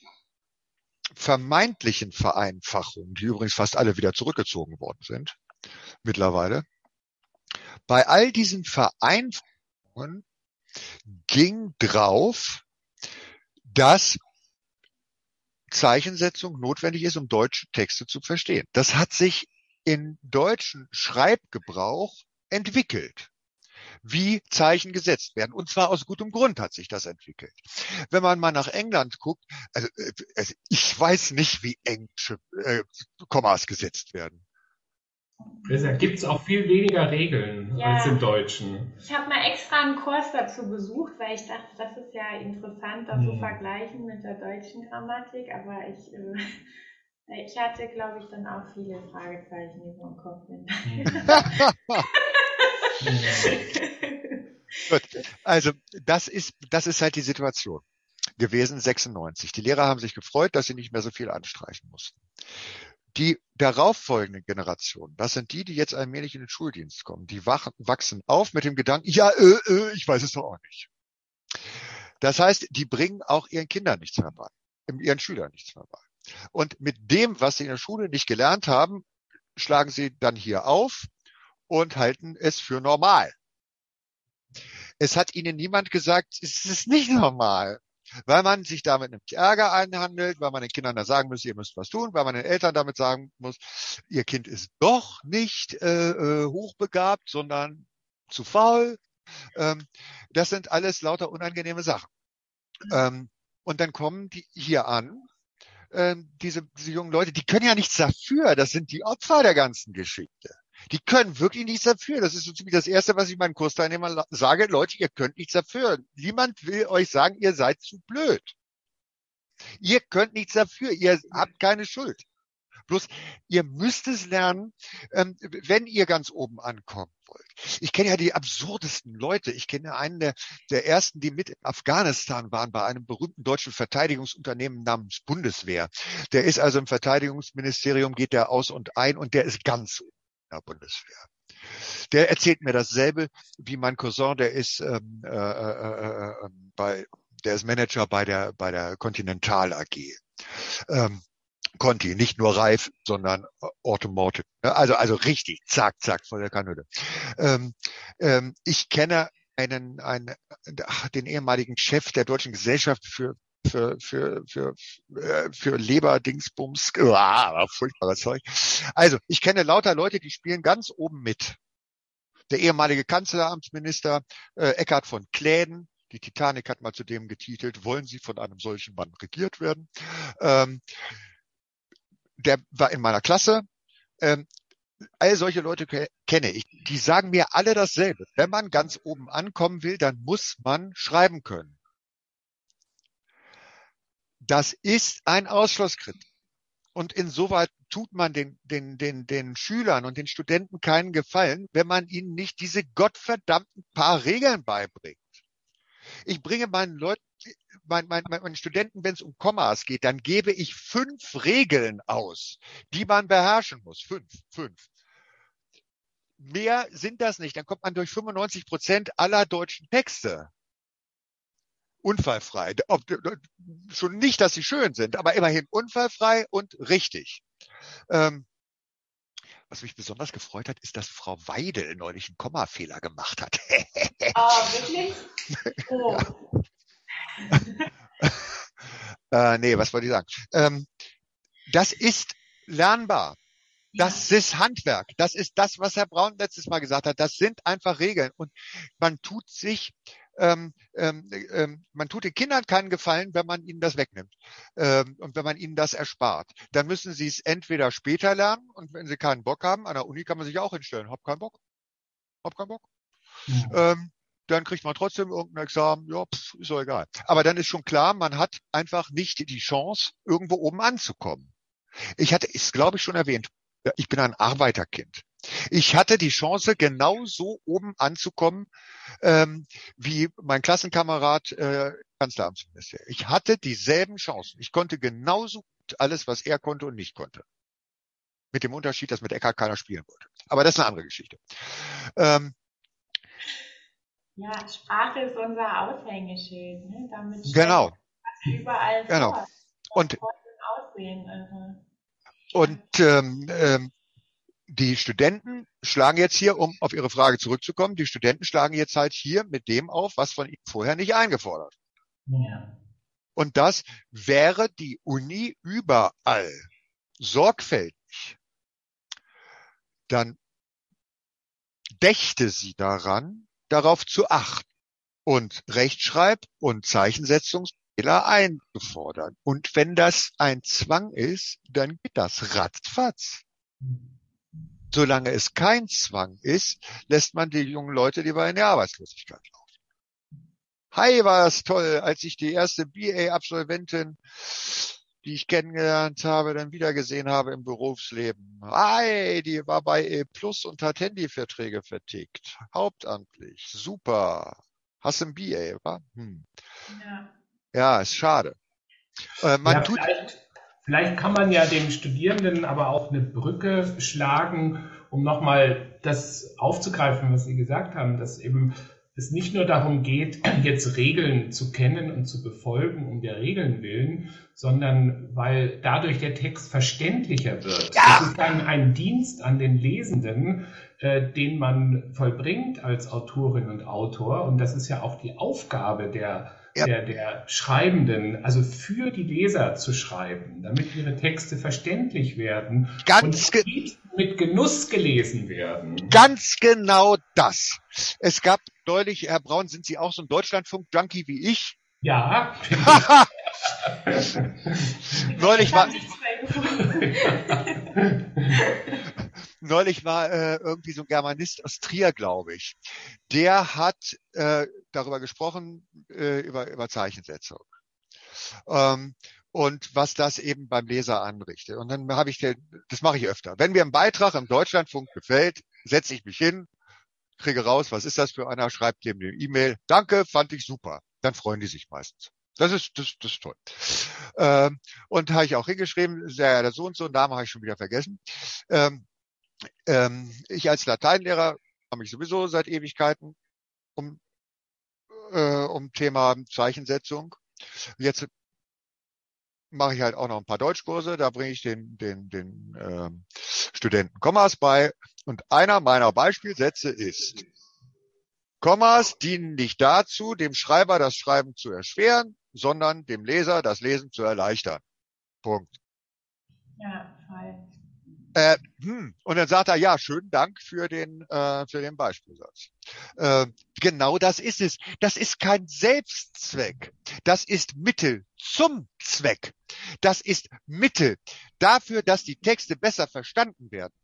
vermeintlichen Vereinfachungen, die übrigens fast alle wieder zurückgezogen worden sind, mittlerweile, bei all diesen Vereinfachungen ging drauf, dass Zeichensetzung notwendig ist, um deutsche Texte zu verstehen. Das hat sich in deutschen Schreibgebrauch entwickelt wie Zeichen gesetzt werden. Und zwar aus gutem Grund hat sich das entwickelt. Wenn man mal nach England guckt, also, äh, also ich weiß nicht, wie englische äh, Kommas gesetzt werden. Deshalb gibt es auch viel weniger Regeln ja. als im Deutschen. Ich habe mal extra einen Kurs dazu besucht, weil ich dachte, das ist ja interessant, das hm. zu vergleichen mit der deutschen Grammatik, aber ich, äh, ich hatte, glaube ich, dann auch viele Fragezeichen über den Kopf. Gut. Also das ist, das ist halt die Situation gewesen 96. Die Lehrer haben sich gefreut, dass sie nicht mehr so viel anstreichen mussten. Die darauffolgenden Generationen, das sind die, die jetzt allmählich in den Schuldienst kommen, die wachsen auf mit dem Gedanken, ja, äh, äh, ich weiß es doch auch nicht. Das heißt, die bringen auch ihren Kindern nichts mehr bei, ihren Schülern nichts mehr bei. Und mit dem, was sie in der Schule nicht gelernt haben, schlagen sie dann hier auf und halten es für normal. Es hat ihnen niemand gesagt, es ist nicht normal. Weil man sich damit nämlich Ärger einhandelt, weil man den Kindern da sagen muss, ihr müsst was tun, weil man den Eltern damit sagen muss, ihr Kind ist doch nicht äh, äh hochbegabt, sondern zu faul. Ähm, das sind alles lauter unangenehme Sachen. Ähm, und dann kommen die hier an, äh, diese, diese jungen Leute, die können ja nichts dafür, das sind die Opfer der ganzen Geschichte. Die können wirklich nichts dafür. Das ist so ziemlich das Erste, was ich meinen Kursteilnehmern sage. Leute, ihr könnt nichts dafür. Niemand will euch sagen, ihr seid zu blöd. Ihr könnt nichts dafür. Ihr habt keine Schuld. Bloß, ihr müsst es lernen, ähm, wenn ihr ganz oben ankommen wollt. Ich kenne ja die absurdesten Leute. Ich kenne einen der, der ersten, die mit in Afghanistan waren, bei einem berühmten deutschen Verteidigungsunternehmen namens Bundeswehr. Der ist also im Verteidigungsministerium, geht der aus und ein und der ist ganz der Bundeswehr. Der erzählt mir dasselbe wie mein Cousin, der ist ähm, äh, äh, äh, bei, der ist Manager bei der bei der Continental AG. Ähm, Conti, nicht nur Reif, sondern Automotive. Also also richtig, zack, zack, vor der Kanüle. Ähm, ähm, ich kenne einen, einen den ehemaligen Chef der Deutschen Gesellschaft für für für für äh, für Leberdingsbums, ah, furchtbares Zeug. Also ich kenne lauter Leute, die spielen ganz oben mit. Der ehemalige Kanzleramtsminister äh, Eckhard von Kläden, die Titanic hat mal zu dem getitelt, wollen Sie von einem solchen Mann regiert werden? Ähm, der war in meiner Klasse. Ähm, all solche Leute kenne ich. Die sagen mir alle dasselbe. Wenn man ganz oben ankommen will, dann muss man schreiben können. Das ist ein Ausschlusskriterium. Und insoweit tut man den, den, den, den Schülern und den Studenten keinen Gefallen, wenn man ihnen nicht diese gottverdammten paar Regeln beibringt. Ich bringe meinen Leuten, meinen, meinen, meinen Studenten, wenn es um Kommas geht, dann gebe ich fünf Regeln aus, die man beherrschen muss. Fünf, fünf. Mehr sind das nicht. Dann kommt man durch 95 Prozent aller deutschen Texte unfallfrei. Schon nicht, dass sie schön sind, aber immerhin unfallfrei und richtig. Ähm, was mich besonders gefreut hat, ist, dass Frau Weidel neulich einen Kommafehler gemacht hat. Ah, oh, wirklich? Oh. äh, nee, was wollte ich sagen? Ähm, das ist lernbar. Das ist Handwerk. Das ist das, was Herr Braun letztes Mal gesagt hat. Das sind einfach Regeln. Und man tut sich ähm, ähm, ähm, man tut den Kindern keinen Gefallen, wenn man ihnen das wegnimmt ähm, und wenn man ihnen das erspart. Dann müssen sie es entweder später lernen und wenn sie keinen Bock haben, an der Uni kann man sich auch hinstellen, hab keinen Bock, hab keinen Bock. Mhm. Ähm, dann kriegt man trotzdem irgendein Examen, ja, pff, ist doch egal. Aber dann ist schon klar, man hat einfach nicht die Chance, irgendwo oben anzukommen. Ich hatte es, glaube ich, schon erwähnt, ich bin ein Arbeiterkind. Ich hatte die Chance, genau so oben anzukommen, ähm, wie mein Klassenkamerad äh, Kanzleramtsminister. Ich hatte dieselben Chancen. Ich konnte genauso gut alles, was er konnte und nicht konnte. Mit dem Unterschied, dass mit Eckart keiner spielen wollte. Aber das ist eine andere Geschichte. Ähm, ja, Sprache ist unser Aushängeschild. Ne? Damit genau. überall genau. Vor. Und, Aussehen, also. und ähm, ähm, die Studenten schlagen jetzt hier, um auf Ihre Frage zurückzukommen, die Studenten schlagen jetzt halt hier mit dem auf, was von ihnen vorher nicht eingefordert. Ja. Und das wäre die Uni überall sorgfältig. Dann dächte sie daran, darauf zu achten und Rechtschreib- und Zeichensetzungsfehler einzufordern. Und wenn das ein Zwang ist, dann geht das ratzfatz. Solange es kein Zwang ist, lässt man die jungen Leute lieber in die Arbeitslosigkeit laufen. Hi, war es toll, als ich die erste BA-Absolventin, die ich kennengelernt habe, dann wiedergesehen habe im Berufsleben. Hi, die war bei E Plus und hat Handyverträge vertickt. Hauptamtlich. Super. Hast ein BA, wa? Hm. Ja. ja, ist schade. Äh, man ja, tut, vielleicht Vielleicht kann man ja den Studierenden aber auch eine Brücke schlagen, um nochmal das aufzugreifen, was Sie gesagt haben, dass eben es nicht nur darum geht, jetzt Regeln zu kennen und zu befolgen um der Regeln willen, sondern weil dadurch der Text verständlicher wird. Ja. Das ist dann ein Dienst an den Lesenden, äh, den man vollbringt als Autorin und Autor. Und das ist ja auch die Aufgabe der ja. der, der Schreibenden, also für die Leser zu schreiben, damit ihre Texte verständlich werden Ganz und mit Genuss gelesen werden. Ganz genau das. Es gab neulich, Herr Braun, sind Sie auch so ein Deutschlandfunk-Junkie wie ich? Ja. neulich war neulich war äh, irgendwie so ein Germanist aus Trier, glaube ich. Der hat äh, darüber gesprochen, äh, über, über Zeichensetzung. Ähm, und was das eben beim Leser anrichtet. Und dann habe ich, den, das mache ich öfter. Wenn mir ein Beitrag im Deutschlandfunk gefällt, setze ich mich hin, kriege raus, was ist das für einer, schreibt dem eine E-Mail, danke, fand ich super. Dann freuen die sich meistens. Das ist, das, das ist toll. Ähm, und habe ich auch hingeschrieben, der, der so und so, Name habe ich schon wieder vergessen. Ähm, ähm, ich als Lateinlehrer habe mich sowieso seit Ewigkeiten um, äh, um Thema Zeichensetzung. Jetzt mache ich halt auch noch ein paar Deutschkurse, da bringe ich den, den, den ähm, Studenten Kommas bei. Und einer meiner Beispielsätze ist, Kommas dienen nicht dazu, dem Schreiber das Schreiben zu erschweren, sondern dem Leser das Lesen zu erleichtern. Punkt. Ja, voll. Äh, hm. Und dann sagt er, ja, schönen Dank für den, äh, für den Beispielsatz. Äh, genau das ist es. Das ist kein Selbstzweck. Das ist Mittel zum Zweck. Das ist Mittel dafür, dass die Texte besser verstanden werden.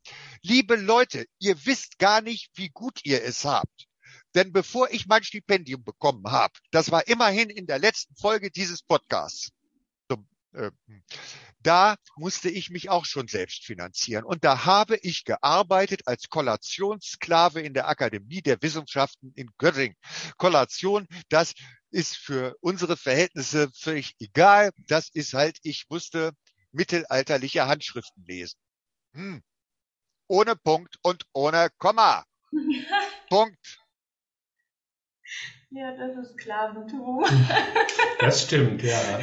Liebe Leute, ihr wisst gar nicht, wie gut ihr es habt. Denn bevor ich mein Stipendium bekommen habe, das war immerhin in der letzten Folge dieses Podcasts, äh, da musste ich mich auch schon selbst finanzieren. Und da habe ich gearbeitet als Kollationssklave in der Akademie der Wissenschaften in Göttingen. Kollation, das ist für unsere Verhältnisse völlig egal. Das ist halt, ich musste mittelalterliche Handschriften lesen. Hm. Ohne Punkt und ohne Komma. Punkt. Ja, das ist Sklaventum. Das stimmt, ja.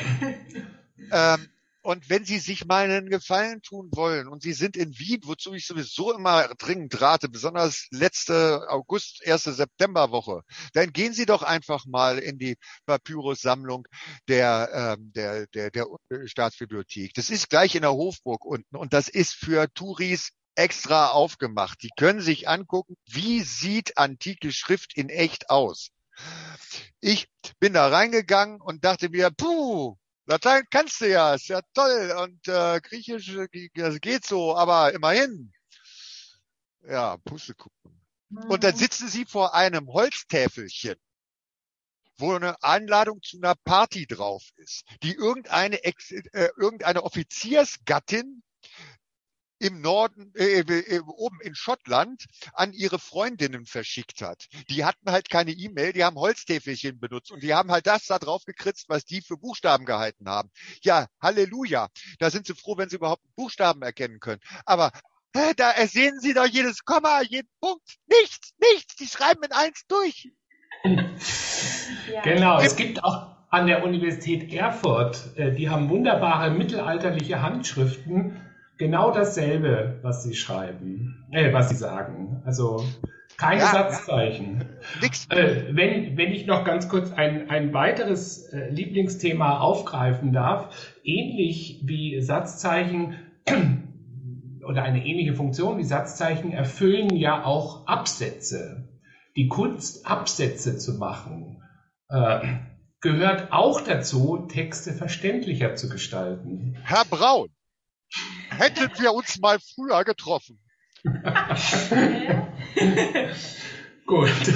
Ähm, und wenn Sie sich mal einen Gefallen tun wollen und Sie sind in Wien, wozu ich sowieso immer dringend rate, besonders letzte August, erste Septemberwoche, dann gehen Sie doch einfach mal in die Papyrus-Sammlung der, ähm, der, der, der Staatsbibliothek. Das ist gleich in der Hofburg unten und das ist für Touris extra aufgemacht. Die können sich angucken, wie sieht antike Schrift in echt aus. Ich bin da reingegangen und dachte mir, puh, Latein kannst du ja, ist ja toll. Und äh, Griechisch das geht so, aber immerhin. Ja, Pustekuchen. Und dann mhm. sitzen sie vor einem Holztäfelchen, wo eine Einladung zu einer Party drauf ist, die irgendeine, Ex äh, irgendeine Offiziersgattin im Norden, äh, äh, äh, oben in Schottland an ihre Freundinnen verschickt hat. Die hatten halt keine E-Mail, die haben Holztäfelchen benutzt und die haben halt das da drauf gekritzt, was die für Buchstaben gehalten haben. Ja, Halleluja. Da sind sie froh, wenn sie überhaupt Buchstaben erkennen können. Aber äh, da ersehen sie doch jedes Komma, jeden Punkt. Nichts, nichts. Die schreiben in eins durch. ja. Genau, es gibt auch an der Universität Erfurt, äh, die haben wunderbare mittelalterliche Handschriften genau dasselbe, was sie schreiben, äh, was sie sagen. Also keine ja, Satzzeichen. Ja. Äh, wenn, wenn ich noch ganz kurz ein, ein weiteres äh, Lieblingsthema aufgreifen darf, ähnlich wie Satzzeichen oder eine ähnliche Funktion wie Satzzeichen erfüllen ja auch Absätze. Die Kunst, Absätze zu machen, äh, gehört auch dazu, Texte verständlicher zu gestalten. Herr Braun, hätten wir uns mal früher getroffen. Gut.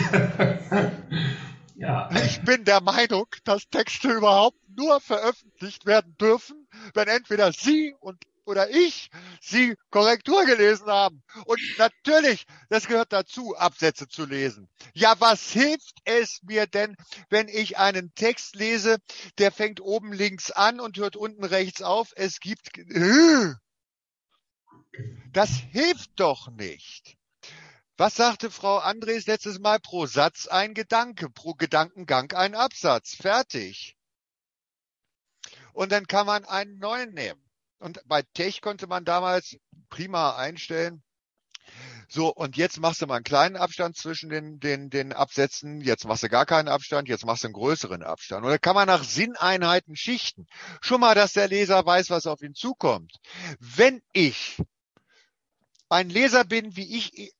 ja. Ich bin der Meinung, dass Texte überhaupt nur veröffentlicht werden dürfen, wenn entweder Sie und oder ich sie Korrektur gelesen haben. Und natürlich, das gehört dazu, Absätze zu lesen. Ja, was hilft es mir denn, wenn ich einen Text lese, der fängt oben links an und hört unten rechts auf? Es gibt, das hilft doch nicht. Was sagte Frau Andres letztes Mal? Pro Satz ein Gedanke, pro Gedankengang ein Absatz. Fertig. Und dann kann man einen neuen nehmen. Und bei Tech konnte man damals prima einstellen. So, und jetzt machst du mal einen kleinen Abstand zwischen den, den, den Absätzen. Jetzt machst du gar keinen Abstand. Jetzt machst du einen größeren Abstand. Oder kann man nach Sinneinheiten schichten. Schon mal, dass der Leser weiß, was auf ihn zukommt. Wenn ich ein Leser bin, wie ich äh,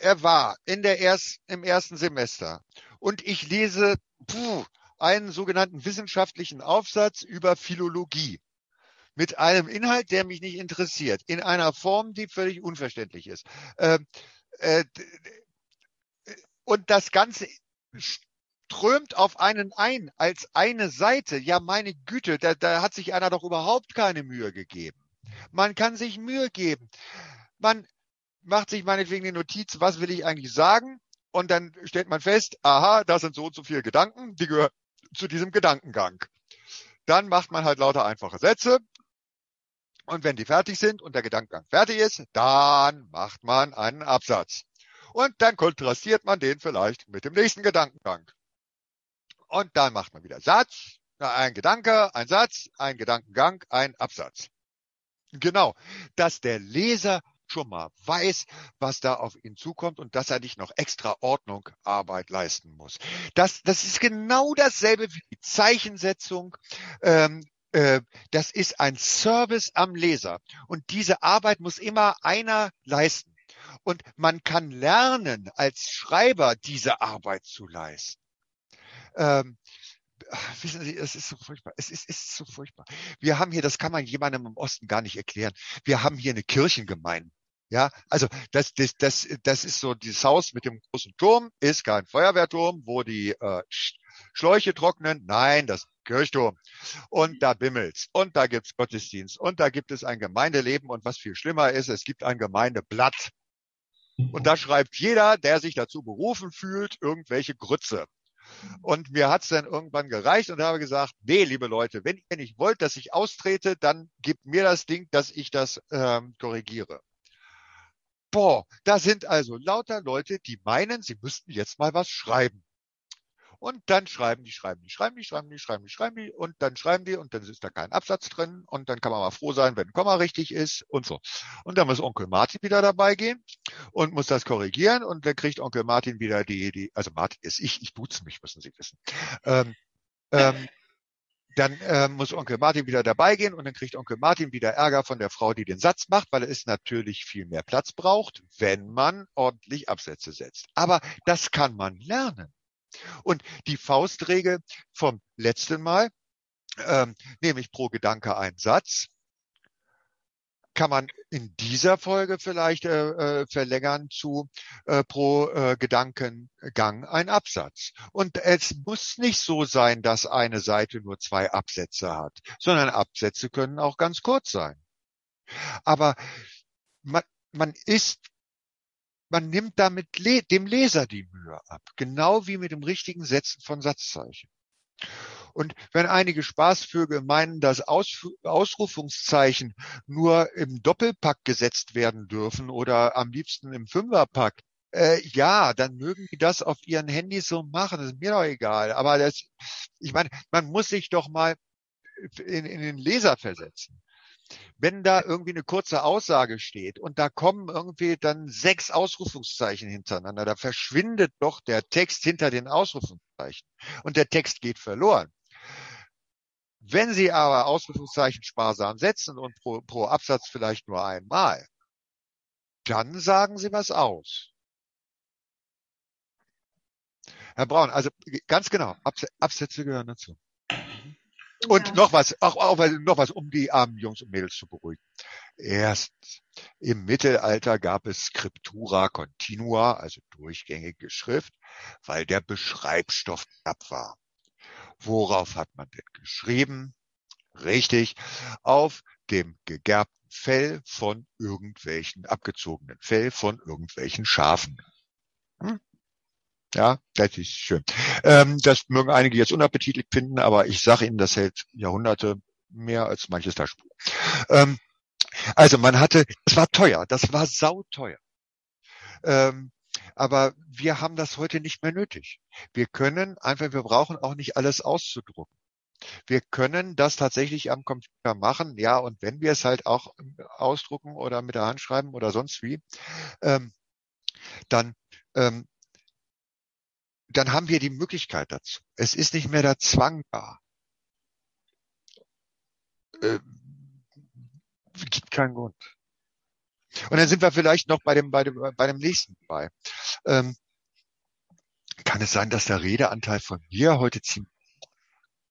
er war in der erst, im ersten Semester und ich lese puh, einen sogenannten wissenschaftlichen Aufsatz über Philologie mit einem Inhalt, der mich nicht interessiert, in einer Form, die völlig unverständlich ist. Ähm, äh, und das Ganze strömt auf einen ein als eine Seite. Ja, meine Güte, da, da hat sich einer doch überhaupt keine Mühe gegeben. Man kann sich Mühe geben man macht sich meinetwegen die Notiz, was will ich eigentlich sagen? Und dann stellt man fest, aha, das sind so und so viele Gedanken, die gehören zu diesem Gedankengang. Dann macht man halt lauter einfache Sätze. Und wenn die fertig sind und der Gedankengang fertig ist, dann macht man einen Absatz. Und dann kontrastiert man den vielleicht mit dem nächsten Gedankengang. Und dann macht man wieder Satz, ein Gedanke, ein Satz, ein Gedankengang, ein Absatz. Genau, dass der Leser schon mal weiß, was da auf ihn zukommt und dass er nicht noch extra Ordnung Arbeit leisten muss. Das, das ist genau dasselbe wie die Zeichensetzung. Ähm, äh, das ist ein Service am Leser. Und diese Arbeit muss immer einer leisten. Und man kann lernen, als Schreiber diese Arbeit zu leisten. Ähm, wissen Sie, es ist so furchtbar. Es ist, ist so furchtbar. Wir haben hier, das kann man jemandem im Osten gar nicht erklären. Wir haben hier eine Kirchengemeinde. Ja, also das, das, das, das ist so dieses Haus mit dem großen Turm, ist kein Feuerwehrturm, wo die äh, Schläuche trocknen. Nein, das Kirchturm. Und da bimmelt's. Und da gibt's Gottesdienst. Und da gibt es ein Gemeindeleben. Und was viel schlimmer ist, es gibt ein Gemeindeblatt. Und da schreibt jeder, der sich dazu berufen fühlt, irgendwelche Grütze. Und mir hat's dann irgendwann gereicht und habe gesagt, nee, liebe Leute, wenn ihr nicht wollt, dass ich austrete, dann gebt mir das Ding, dass ich das ähm, korrigiere. Boah, da sind also lauter Leute, die meinen, sie müssten jetzt mal was schreiben. Und dann schreiben die, schreiben die, schreiben die, schreiben die, schreiben die, schreiben die und dann schreiben die und dann ist da kein Absatz drin und dann kann man mal froh sein, wenn ein Komma richtig ist und so. Und dann muss Onkel Martin wieder dabei gehen und muss das korrigieren und dann kriegt Onkel Martin wieder die, die, also Martin ist ich, ich duze mich, müssen Sie wissen. Ähm, ähm, dann äh, muss Onkel Martin wieder dabei gehen und dann kriegt Onkel Martin wieder Ärger von der Frau, die den Satz macht, weil es natürlich viel mehr Platz braucht, wenn man ordentlich Absätze setzt. Aber das kann man lernen. Und die Faustregel vom letzten Mal, ähm, nämlich pro Gedanke ein Satz, kann man in dieser Folge vielleicht äh, äh, verlängern zu äh, pro äh, Gedankengang ein Absatz. Und es muss nicht so sein, dass eine Seite nur zwei Absätze hat, sondern Absätze können auch ganz kurz sein. Aber man, man ist man nimmt damit dem Leser die Mühe ab, genau wie mit dem richtigen Setzen von Satzzeichen. Und wenn einige Spaßvögel meinen, dass Aus Ausrufungszeichen nur im Doppelpack gesetzt werden dürfen oder am liebsten im Fünferpack, äh, ja, dann mögen die das auf ihren Handys so machen. Das ist mir doch egal. Aber das, ich meine, man muss sich doch mal in, in den Leser versetzen. Wenn da irgendwie eine kurze Aussage steht und da kommen irgendwie dann sechs Ausrufungszeichen hintereinander, da verschwindet doch der Text hinter den Ausrufungszeichen und der Text geht verloren. Wenn Sie aber Ausrufungszeichen sparsam setzen und pro, pro Absatz vielleicht nur einmal, dann sagen Sie was aus. Herr Braun, also ganz genau, Absätze gehören dazu. Und ja. noch was, auch, auch noch was, um die armen Jungs und Mädels zu beruhigen. Erstens, im Mittelalter gab es Scriptura continua, also durchgängige Schrift, weil der Beschreibstoff knapp war. Worauf hat man denn geschrieben? Richtig, auf dem gegerbten Fell von irgendwelchen, abgezogenen Fell von irgendwelchen Schafen. Hm? Ja, das ist schön. Ähm, das mögen einige jetzt unappetitlich finden, aber ich sage Ihnen, das hält Jahrhunderte mehr als manches Taschenbuch. Ähm, also man hatte, das war teuer, das war sauteuer. Ähm, aber wir haben das heute nicht mehr nötig. Wir können einfach, wir brauchen auch nicht alles auszudrucken. Wir können das tatsächlich am Computer machen, ja, und wenn wir es halt auch ausdrucken oder mit der Hand schreiben oder sonst wie, ähm, dann, ähm, dann haben wir die Möglichkeit dazu. Es ist nicht mehr der Zwang da. Äh, gibt keinen Grund. Und dann sind wir vielleicht noch bei dem, bei dem, bei dem nächsten bei. Ähm, kann es sein, dass der Redeanteil von mir heute ziemlich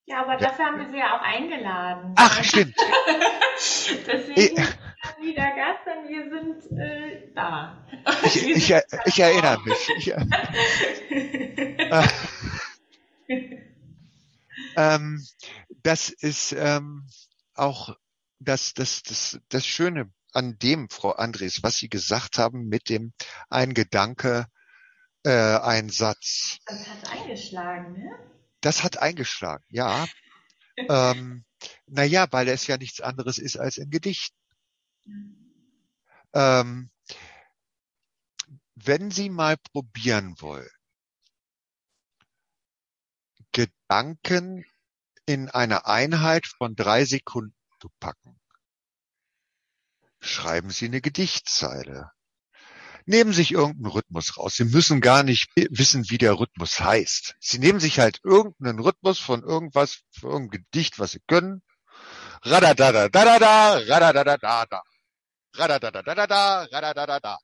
ja, aber dafür haben wir sie ja auch eingeladen. Ach, stimmt. Deswegen ich, wieder Gast und wir sind äh, da. Ich, ich, ich, erinnere mich. Ich, äh, ähm, das ist ähm, auch das, das, das, das Schöne an dem, Frau Andres, was Sie gesagt haben mit dem ein Gedanke, äh, ein Satz. Das hat eingeschlagen, ne? Das hat eingeschlagen, ja. ähm, naja, weil es ja nichts anderes ist als ein Gedicht. Ähm, wenn Sie mal probieren wollen, Gedanken in eine Einheit von drei Sekunden zu packen, schreiben Sie eine Gedichtzeile. Nehmen sich irgendeinen Rhythmus raus. Sie müssen gar nicht wissen, wie der Rhythmus heißt. Sie nehmen sich halt irgendeinen Rhythmus von irgendwas, von irgendeinem Gedicht, was Sie können. Radadadadadada, radadadadada. Radadadadada, radadadada.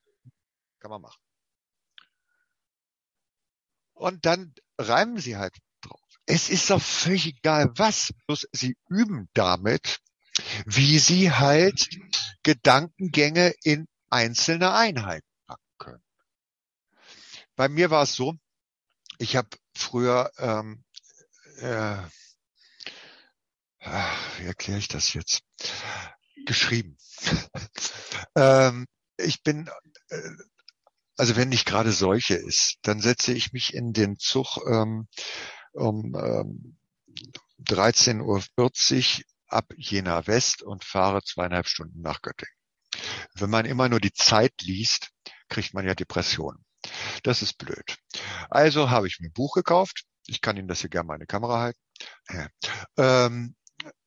Kann man machen. Und dann reimen Sie halt drauf. Es ist doch völlig egal was, Sie üben damit, wie Sie halt Gedankengänge in einzelne Einheiten packen können. Bei mir war es so, ich habe früher, ähm, äh, wie erkläre ich das jetzt, geschrieben. ähm, ich bin, äh, also wenn nicht gerade solche ist, dann setze ich mich in den Zug ähm, um ähm, 13.40 Uhr ab Jena West und fahre zweieinhalb Stunden nach Göttingen. Wenn man immer nur die Zeit liest, kriegt man ja Depressionen. Das ist blöd. Also habe ich mir ein Buch gekauft. Ich kann Ihnen das hier gerne mal in die Kamera halten. Ähm,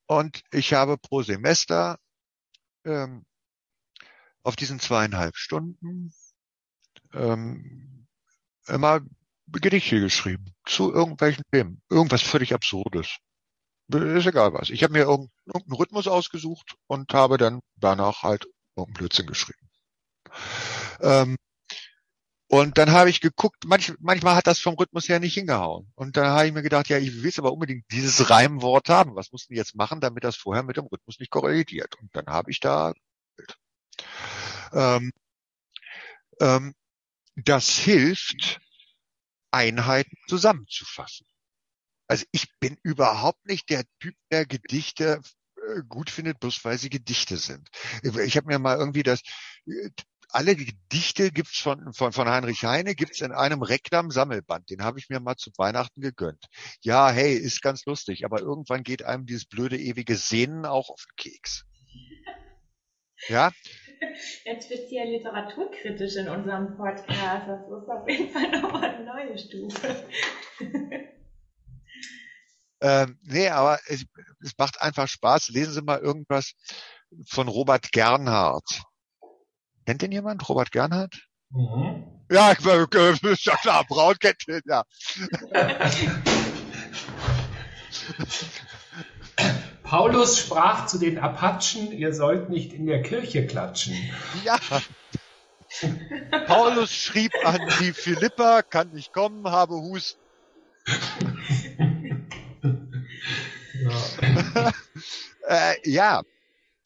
und ich habe pro Semester ähm, auf diesen zweieinhalb Stunden ähm, immer Gedichte geschrieben zu irgendwelchen Themen. Irgendwas völlig Absurdes. Ist egal was. Ich habe mir irgendeinen Rhythmus ausgesucht und habe dann danach halt irgendeinen Blödsinn geschrieben. Ähm, und dann habe ich geguckt, manch, manchmal hat das vom Rhythmus her nicht hingehauen. Und dann habe ich mir gedacht, ja, ich will aber unbedingt dieses Reimwort haben. Was mussten die jetzt machen, damit das vorher mit dem Rhythmus nicht korreliert? Und dann habe ich da ähm, ähm, das hilft, Einheiten zusammenzufassen. Also ich bin überhaupt nicht der Typ, der Gedichte äh, gut findet, bloß weil sie Gedichte sind. Ich habe mir mal irgendwie das äh, alle Gedichte gibt's von, von, von Heinrich Heine, gibt's in einem Reklam-Sammelband. Den habe ich mir mal zu Weihnachten gegönnt. Ja, hey, ist ganz lustig, aber irgendwann geht einem dieses blöde ewige Sehnen auch auf den Keks. Ja? Jetzt bist du ja literaturkritisch in unserem Podcast. Das ist auf jeden Fall nochmal eine neue Stufe. ähm, nee, aber es, es macht einfach Spaß. Lesen Sie mal irgendwas von Robert Gernhardt. Kennt den jemand? Robert Gernhardt? Mhm. Ja, äh, ist ja klar, Braun kennt den, ja. Paulus sprach zu den Apachen, ihr sollt nicht in der Kirche klatschen. Ja. Paulus schrieb an die Philippa, kann nicht kommen, habe Husten. ja. äh, ja,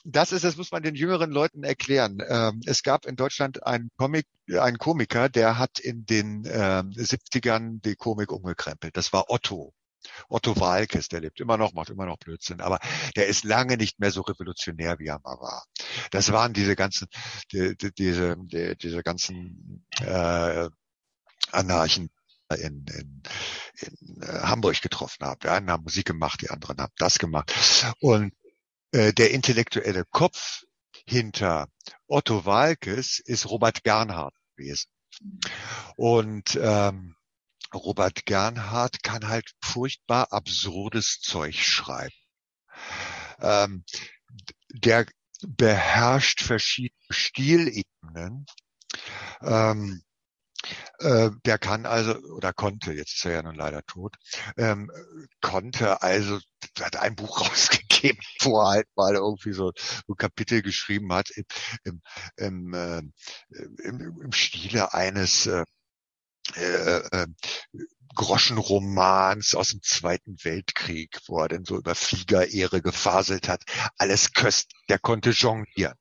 das ist, das muss man den jüngeren Leuten erklären. Ähm, es gab in Deutschland einen Comic, einen Komiker, der hat in den ähm, 70ern die Komik umgekrempelt. Das war Otto. Otto Walkes, der lebt immer noch, macht immer noch Blödsinn, aber der ist lange nicht mehr so revolutionär, wie er mal war. Das waren diese ganzen, die, die, diese, die, diese ganzen äh, Anarchen in, in, in äh, Hamburg getroffen habe. Die einen haben Musik gemacht, die anderen haben das gemacht. Und äh, der intellektuelle Kopf hinter Otto Walkes ist Robert Gernhardt gewesen. Und ähm, Robert Gernhardt kann halt furchtbar absurdes Zeug schreiben. Ähm, der beherrscht verschiedene Stilebenen. Ähm, äh, der kann also, oder konnte, jetzt ist er ja nun leider tot, ähm, konnte also, hat ein Buch rausgegeben, wo er halt mal irgendwie so, so Kapitel geschrieben hat im, im, im, äh, im, im Stile eines äh, äh, äh, Groschenromans aus dem Zweiten Weltkrieg, wo er dann so über Fliegerehre gefaselt hat. Alles köst, der konnte jonglieren.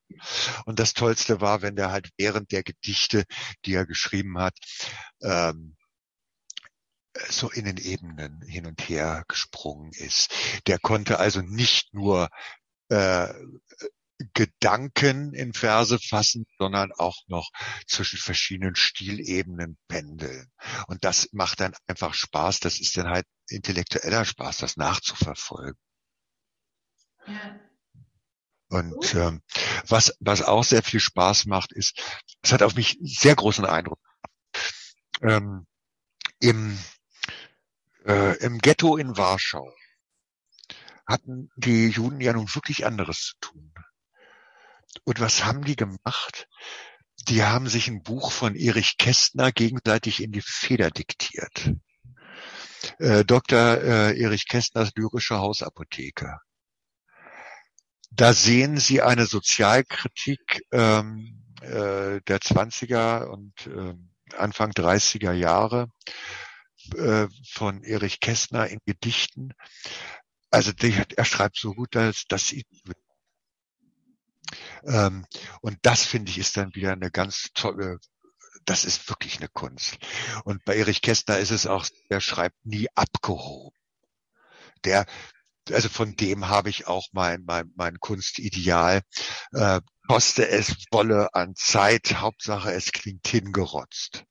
Und das Tollste war, wenn der halt während der Gedichte, die er geschrieben hat, ähm, so in den Ebenen hin und her gesprungen ist. Der konnte also nicht nur äh, Gedanken in Verse fassen, sondern auch noch zwischen verschiedenen Stilebenen pendeln. Und das macht dann einfach Spaß. Das ist dann halt intellektueller Spaß, das nachzuverfolgen. Ja. Und ähm, Was, was auch sehr viel Spaß macht, ist, es hat auf mich sehr großen Eindruck. Ähm, im, äh, Im Ghetto in Warschau hatten die Juden ja nun wirklich anderes zu tun. Und was haben die gemacht? Die haben sich ein Buch von Erich Kästner gegenseitig in die Feder diktiert. Äh, Dr. Äh, Erich Kästners lyrische Hausapotheke. Da sehen Sie eine Sozialkritik ähm, äh, der 20er und äh, Anfang 30er Jahre äh, von Erich Kästner in Gedichten. Also die, er schreibt so gut, dass, dass sie ähm, und das finde ich ist dann wieder eine ganz tolle, das ist wirklich eine Kunst. Und bei Erich Kästner ist es auch, der schreibt nie abgehoben. Der, also von dem habe ich auch mein, mein, mein Kunstideal. Äh, koste es wolle an Zeit, Hauptsache es klingt hingerotzt.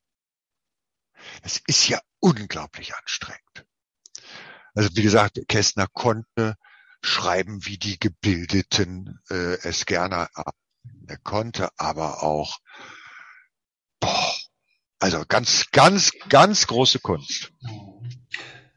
Das ist ja unglaublich anstrengend. Also wie gesagt, Kästner konnte schreiben, wie die Gebildeten äh, es gerne er konnte, aber auch boah, also ganz, ganz, ganz große Kunst.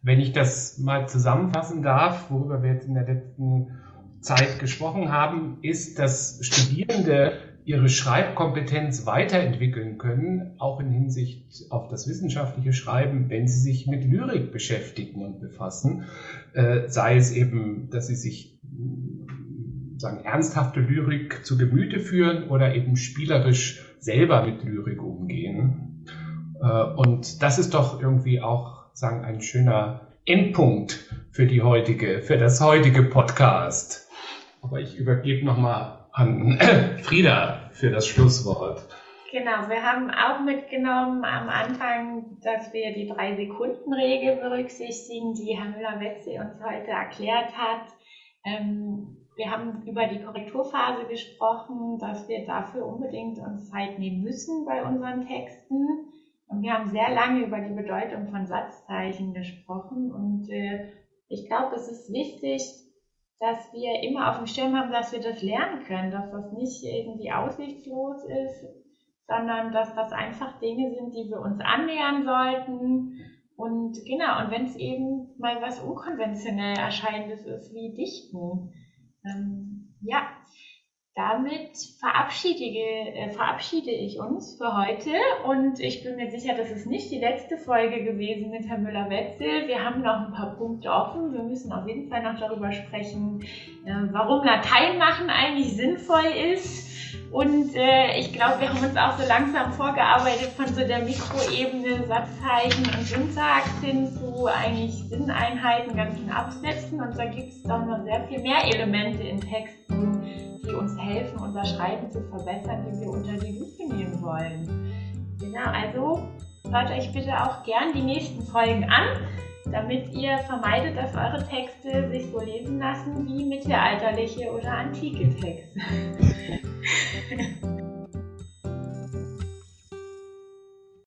Wenn ich das mal zusammenfassen darf, worüber wir jetzt in der letzten Zeit gesprochen haben, ist, dass Studierende ihre Schreibkompetenz weiterentwickeln können, auch in Hinsicht auf das wissenschaftliche Schreiben, wenn sie sich mit Lyrik beschäftigen und befassen, äh, sei es eben, dass sie sich sagen, ernsthafte Lyrik zu Gemüte führen oder eben spielerisch selber mit Lyrik umgehen. Äh, und das ist doch irgendwie auch, sagen, ein schöner Endpunkt für die heutige, für das heutige Podcast. Aber ich übergebe nochmal an Frieda für das Schlusswort. Genau, wir haben auch mitgenommen am Anfang, dass wir die Drei-Sekunden-Regel berücksichtigen, die Herr Müller-Wetzel uns heute erklärt hat. Ähm, wir haben über die Korrekturphase gesprochen, dass wir dafür unbedingt uns Zeit nehmen müssen bei unseren Texten. Und wir haben sehr lange über die Bedeutung von Satzzeichen gesprochen. Und äh, ich glaube, es ist wichtig, dass wir immer auf dem Schirm haben, dass wir das lernen können, dass das nicht irgendwie aussichtslos ist, sondern dass das einfach Dinge sind, die wir uns annähern sollten. Und genau, und wenn es eben mal was unkonventionell erscheinendes ist, wie Dichten, ähm, ja, damit verabschiede, äh, verabschiede ich uns für heute und ich bin mir sicher, das ist nicht die letzte Folge gewesen mit Herrn Müller-Wetzel. Wir haben noch ein paar Punkte offen. Wir müssen auf jeden Fall noch darüber sprechen, äh, warum Latein machen eigentlich sinnvoll ist. Und äh, ich glaube, wir haben uns auch so langsam vorgearbeitet von so der Mikroebene, Satzzeichen und Syntax hin zu eigentlich Sinneinheiten, ganzen Absätzen. Und da gibt es doch noch sehr viel mehr Elemente in Texten, die uns helfen, unser Schreiben zu verbessern, die wir unter die Lupe nehmen wollen. Genau, also hört euch bitte auch gern die nächsten Folgen an, damit ihr vermeidet, dass eure Texte sich so lesen lassen wie mittelalterliche oder antike Texte. 哈哈哈。